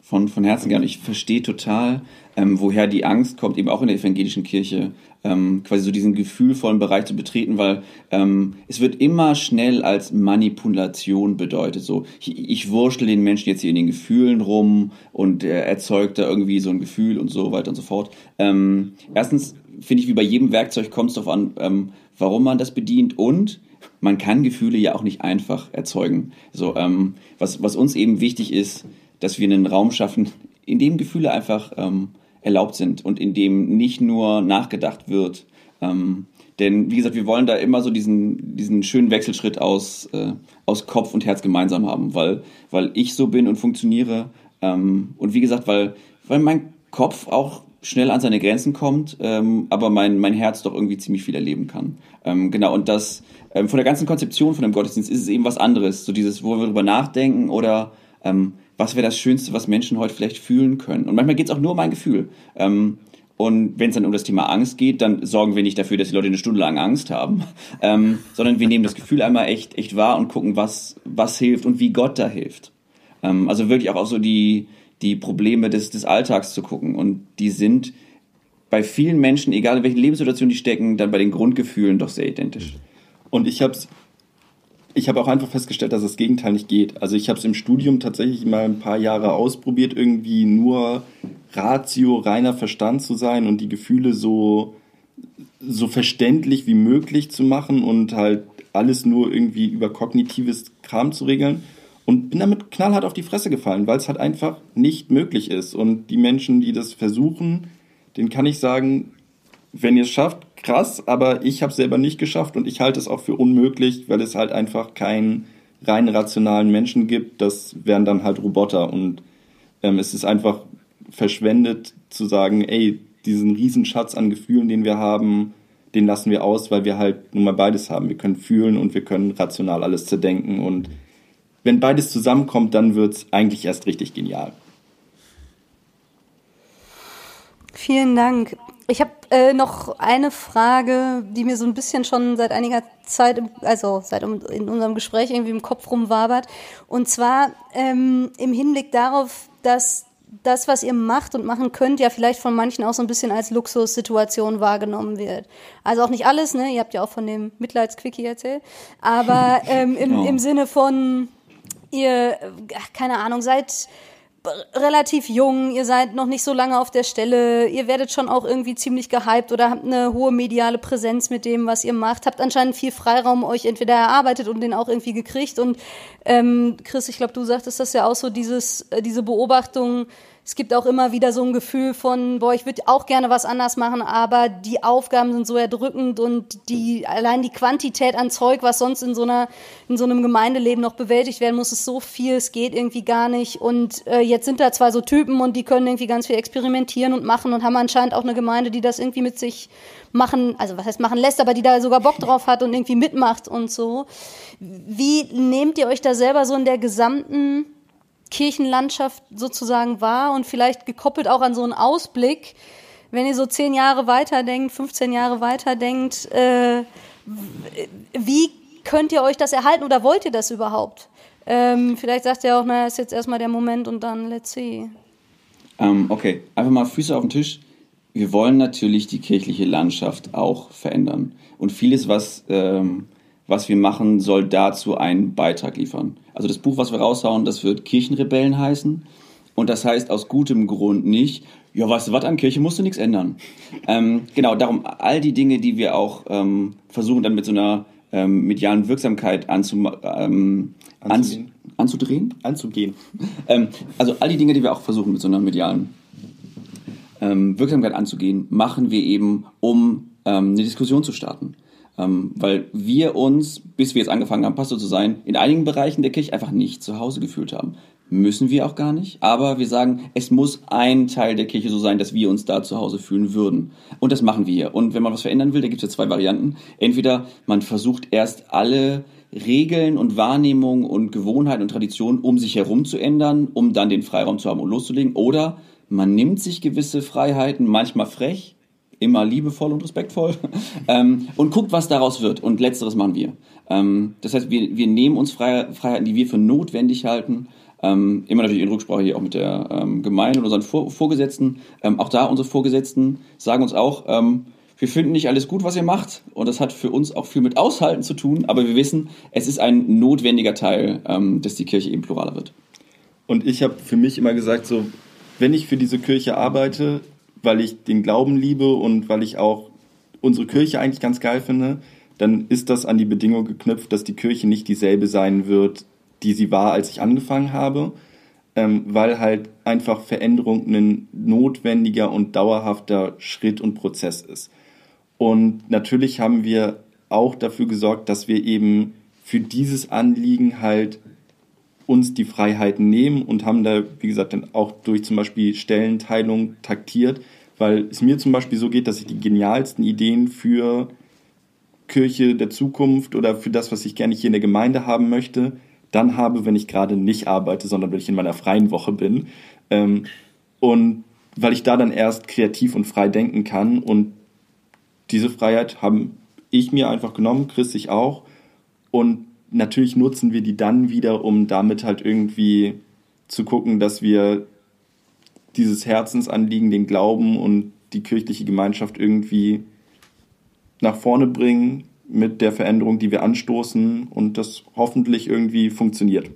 von, von Herzen gern. Ich verstehe total, ähm, woher die Angst kommt, eben auch in der evangelischen Kirche, ähm, quasi so diesen gefühlvollen Bereich zu betreten, weil ähm, es wird immer schnell als Manipulation bedeutet. So, ich, ich wurschtel den Menschen jetzt hier in den Gefühlen rum und er erzeugt da irgendwie so ein Gefühl und so weiter und so fort. Ähm, erstens finde ich, wie bei jedem Werkzeug kommt es darauf an, ähm, warum man das bedient und man kann Gefühle ja auch nicht einfach erzeugen. So, ähm, was, was uns eben wichtig ist, dass wir einen Raum schaffen, in dem Gefühle einfach ähm, erlaubt sind und in dem nicht nur nachgedacht wird. Ähm, denn wie gesagt, wir wollen da immer so diesen, diesen schönen Wechselschritt aus, äh, aus Kopf und Herz gemeinsam haben, weil, weil ich so bin und funktioniere. Ähm, und wie gesagt, weil, weil mein Kopf auch schnell an seine Grenzen kommt, ähm, aber mein, mein Herz doch irgendwie ziemlich viel erleben kann. Ähm, genau, und das ähm, von der ganzen Konzeption von dem Gottesdienst ist es eben was anderes. So dieses, wo wir drüber nachdenken oder ähm, was wäre das Schönste, was Menschen heute vielleicht fühlen können. Und manchmal geht es auch nur um ein Gefühl. Ähm, und wenn es dann um das Thema Angst geht, dann sorgen wir nicht dafür, dass die Leute eine Stunde lang Angst haben, ähm, sondern wir nehmen das Gefühl einmal echt, echt wahr und gucken, was, was hilft und wie Gott da hilft. Ähm, also wirklich auch, auch so die, die Probleme des, des Alltags zu gucken. Und die sind bei vielen Menschen, egal in welchen Lebenssituationen die stecken, dann bei den Grundgefühlen doch sehr identisch. Und ich habe ich habe auch einfach festgestellt, dass das Gegenteil nicht geht. Also ich habe es im Studium tatsächlich mal ein paar Jahre ausprobiert, irgendwie nur Ratio, reiner Verstand zu sein und die Gefühle so, so verständlich wie möglich zu machen und halt alles nur irgendwie über kognitives Kram zu regeln. Und bin damit knallhart auf die Fresse gefallen, weil es halt einfach nicht möglich ist. Und die Menschen, die das versuchen, denen kann ich sagen, wenn ihr es schafft, krass, aber ich habe es selber nicht geschafft und ich halte es auch für unmöglich, weil es halt einfach keinen rein rationalen Menschen gibt. Das wären dann halt Roboter und ähm, es ist einfach verschwendet zu sagen, ey, diesen Riesenschatz an Gefühlen, den wir haben, den lassen wir aus, weil wir halt nun mal beides haben. Wir können fühlen und wir können rational alles zerdenken und wenn beides zusammenkommt, dann wird's eigentlich erst richtig genial. Vielen Dank. Ich habe äh, noch eine Frage, die mir so ein bisschen schon seit einiger Zeit, im, also seit um, in unserem Gespräch irgendwie im Kopf rumwabert. Und zwar ähm, im Hinblick darauf, dass das, was ihr macht und machen könnt, ja vielleicht von manchen auch so ein bisschen als Luxussituation wahrgenommen wird. Also auch nicht alles, ne? Ihr habt ja auch von dem Mitleidsquickie erzählt. Aber ähm, im, Oh. im Sinne von, ihr, keine Ahnung, seid relativ jung, ihr seid noch nicht so lange auf der Stelle, ihr werdet schon auch irgendwie ziemlich gehypt oder habt eine hohe mediale Präsenz mit dem, was ihr macht, habt anscheinend viel Freiraum euch entweder erarbeitet und den auch irgendwie gekriegt. Und ähm, Chris, ich glaube, du sagtest das ja auch so, dieses, äh, diese Beobachtung, es gibt auch immer wieder so ein Gefühl von, boah, ich würde auch gerne was anders machen, aber die Aufgaben sind so erdrückend und die, allein die Quantität an Zeug, was sonst in so einer, in so einem Gemeindeleben noch bewältigt werden muss, ist so viel, es geht irgendwie gar nicht. Und äh, jetzt sind da zwei so Typen und die können irgendwie ganz viel experimentieren und machen und haben anscheinend auch eine Gemeinde, die das irgendwie mit sich machen, also was heißt machen lässt, aber die da sogar Bock drauf hat und irgendwie mitmacht und so. Wie nehmt ihr euch da selber so in der gesamten Kirchenlandschaft sozusagen wahr und vielleicht gekoppelt auch an so einen Ausblick, wenn ihr so zehn Jahre weiterdenkt, 15 Jahre weiterdenkt, äh, wie könnt ihr euch das erhalten oder wollt ihr das überhaupt? Ähm, vielleicht sagt ihr auch, naja, ist jetzt erstmal der Moment und dann let's see. Ähm, okay, einfach mal Füße auf den Tisch. Wir wollen natürlich die kirchliche Landschaft auch verändern. Und vieles, was, ähm, was wir machen, soll dazu einen Beitrag liefern. Also das Buch, was wir raushauen, das wird Kirchenrebellen heißen. Und das heißt aus gutem Grund nicht, ja, weißt du was, an Kirche musst du nichts ändern. Ähm, genau, darum all die Dinge, die wir auch ähm, versuchen dann mit so einer ähm, medialen Wirksamkeit anzum ähm, anz Anzugehen. anzudrehen. Anzugehen. Ähm, also all die Dinge, die wir auch versuchen mit so einer medialen ähm, Wirksamkeit anzugehen, machen wir eben, um ähm, eine Diskussion zu starten. Ähm, weil wir uns, bis wir jetzt angefangen haben, Pastor zu sein, in einigen Bereichen der Kirche einfach nicht zu Hause gefühlt haben. Müssen wir auch gar nicht, aber wir sagen, es muss ein Teil der Kirche so sein, dass wir uns da zu Hause fühlen würden. Und das machen wir hier. Und wenn man was verändern will, da gibt es ja zwei Varianten. Entweder man versucht erst alle Regeln und Wahrnehmungen und Gewohnheiten und Traditionen um sich herum zu ändern, um dann den Freiraum zu haben und loszulegen. Oder man nimmt sich gewisse Freiheiten, manchmal frech, immer liebevoll und respektvoll ähm, und guckt, was daraus wird. Und letzteres machen wir. Ähm, das heißt, wir, wir nehmen uns Freiheiten, die wir für notwendig halten. Ähm, immer natürlich in Rücksprache hier auch mit der ähm, Gemeinde und unseren Vor Vorgesetzten. Ähm, auch da unsere Vorgesetzten sagen uns auch, ähm, wir finden nicht alles gut, was ihr macht. Und das hat für uns auch viel mit Aushalten zu tun. Aber wir wissen, es ist ein notwendiger Teil, dass die Kirche eben pluraler wird. Und ich habe für mich immer gesagt, so, wenn ich für diese Kirche arbeite, weil ich den Glauben liebe und weil ich auch unsere Kirche eigentlich ganz geil finde, dann ist das an die Bedingung geknüpft, dass die Kirche nicht dieselbe sein wird, die sie war, als ich angefangen habe, ähm, weil halt einfach Veränderung ein notwendiger und dauerhafter Schritt und Prozess ist. Und natürlich haben wir auch dafür gesorgt, dass wir eben für dieses Anliegen halt uns die Freiheiten nehmen und haben da, wie gesagt, dann auch durch zum Beispiel Stellenteilung taktiert, weil es mir zum Beispiel so geht, dass ich die genialsten Ideen für Kirche der Zukunft oder für das, was ich gerne hier in der Gemeinde haben möchte, dann habe, wenn ich gerade nicht arbeite, sondern wenn ich in meiner freien Woche bin. Ähm, und weil ich da dann erst kreativ und frei denken kann. Und diese Freiheit haben ich mir einfach genommen, Chris sich auch. Und natürlich nutzen wir die dann wieder, um damit halt irgendwie zu gucken, dass wir dieses Herzensanliegen, den Glauben und die kirchliche Gemeinschaft irgendwie nach vorne bringen mit der Veränderung, die wir anstoßen und das hoffentlich irgendwie funktioniert.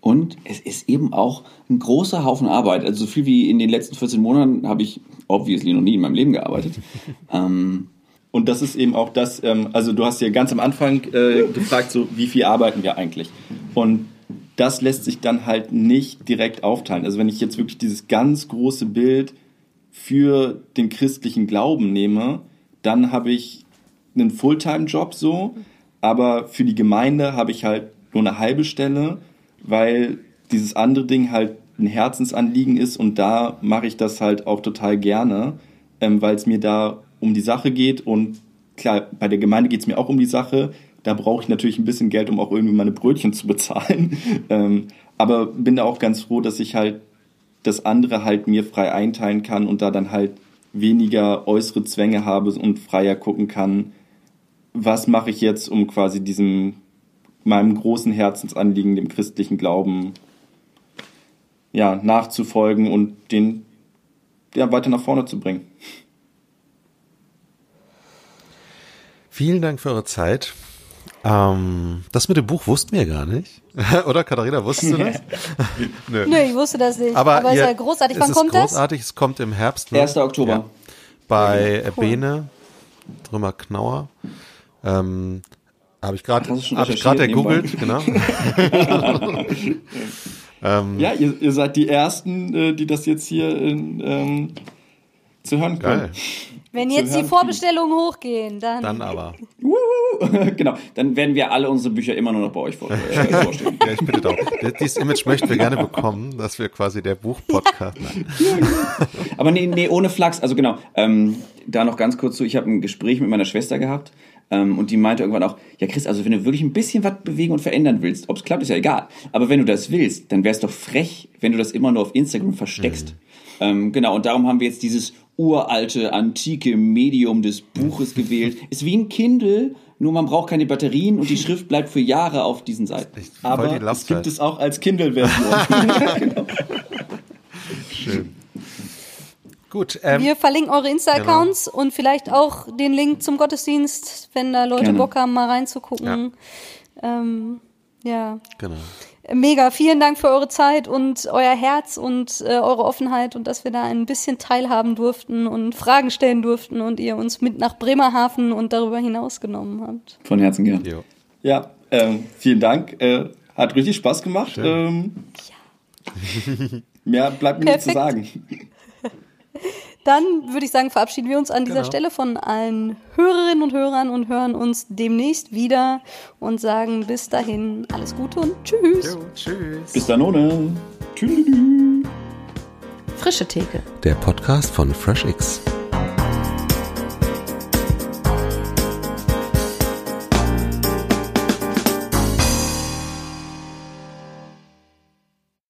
Und es ist eben auch ein großer Haufen Arbeit. Also so viel wie in den letzten 14 Monaten habe ich obviously noch nie in meinem Leben gearbeitet. ähm, und das ist eben auch das, ähm, also du hast ja ganz am Anfang äh, gefragt, so wie viel arbeiten wir eigentlich? Und das lässt sich dann halt nicht direkt aufteilen. Also wenn ich jetzt wirklich dieses ganz große Bild für den christlichen Glauben nehme, dann habe ich einen Fulltime-Job so, aber für die Gemeinde habe ich halt nur eine halbe Stelle, weil dieses andere Ding halt ein Herzensanliegen ist und da mache ich das halt auch total gerne, ähm, weil es mir da um die Sache geht und klar, bei der Gemeinde geht es mir auch um die Sache. Da brauche ich natürlich ein bisschen Geld, um auch irgendwie meine Brötchen zu bezahlen. ähm, aber bin da auch ganz froh, dass ich halt das andere halt mir frei einteilen kann und da dann halt weniger äußere Zwänge habe und freier gucken kann, was mache ich jetzt, um quasi diesem meinem großen Herzensanliegen, dem christlichen Glauben, ja, nachzufolgen und den ja, weiter nach vorne zu bringen. Vielen Dank für eure Zeit. Ähm, das mit dem Buch wussten wir gar nicht. Oder Katharina, wusstest du das? Nö. Nö, ich wusste das nicht. Aber, Aber ihr, ist ja großartig. Wann es kommt ist großartig. Es kommt im Herbst. Ne? 1. Oktober. Ja. Bei Cool. Bene, Drümmer Knauer. Ähm, habe ich gerade Hast du schon hab ich gerade recherchiert ergoogelt, genau. ähm, Ja, ihr, ihr seid die Ersten, äh, die das jetzt hier in, ähm, zu hören können. geil. Wenn jetzt die hören. Vorbestellungen hochgehen, dann. Dann aber. genau, dann werden wir alle unsere Bücher immer nur noch bei euch vor, äh, vorstellen. Ja, ich bitte doch. Dieses Image möchten wir gerne bekommen, dass wir quasi der Buchpodcast. Nein. Aber nee, nee, ohne Flachs. Also genau, ähm, da noch ganz kurz zu. Ich habe ein Gespräch mit meiner Schwester gehabt ähm, und die meinte irgendwann auch, ja Chris, also wenn du wirklich ein bisschen was bewegen und verändern willst, ob es klappt, ist ja egal. Aber wenn du das willst, dann wäre es doch frech, wenn du das immer nur auf Instagram versteckst. Ähm, genau, und darum haben wir jetzt dieses uralte, antike Medium des Buches gewählt. Ist wie ein Kindle, nur man braucht keine Batterien und die Schrift bleibt für Jahre auf diesen Seiten. Aber die es gibt es auch als Kindle-Version. Schön. Gut, ähm, Wir verlinken eure Insta-Accounts und vielleicht auch den Link zum Gottesdienst, wenn da Leute Gerne. Bock haben, mal reinzugucken. Ja. Ähm, ja. genau. Mega, vielen Dank für eure Zeit und euer Herz und äh, eure Offenheit und dass wir da ein bisschen teilhaben durften und Fragen stellen durften und ihr uns mit nach Bremerhaven und darüber hinaus genommen habt. Von Herzen gern. Jo. ja, ähm, vielen Dank. Äh, hat richtig Spaß gemacht. Ähm, Mehr bleibt mir nicht zu sagen. Dann würde ich sagen, verabschieden wir uns an dieser Genau. Stelle von allen Hörerinnen und Hörern und hören uns demnächst wieder und sagen bis dahin alles Gute und tschüss. Jo, tschüss. Bis dann ohne. Tschüss. Frische Theke. Der Podcast von FreshX.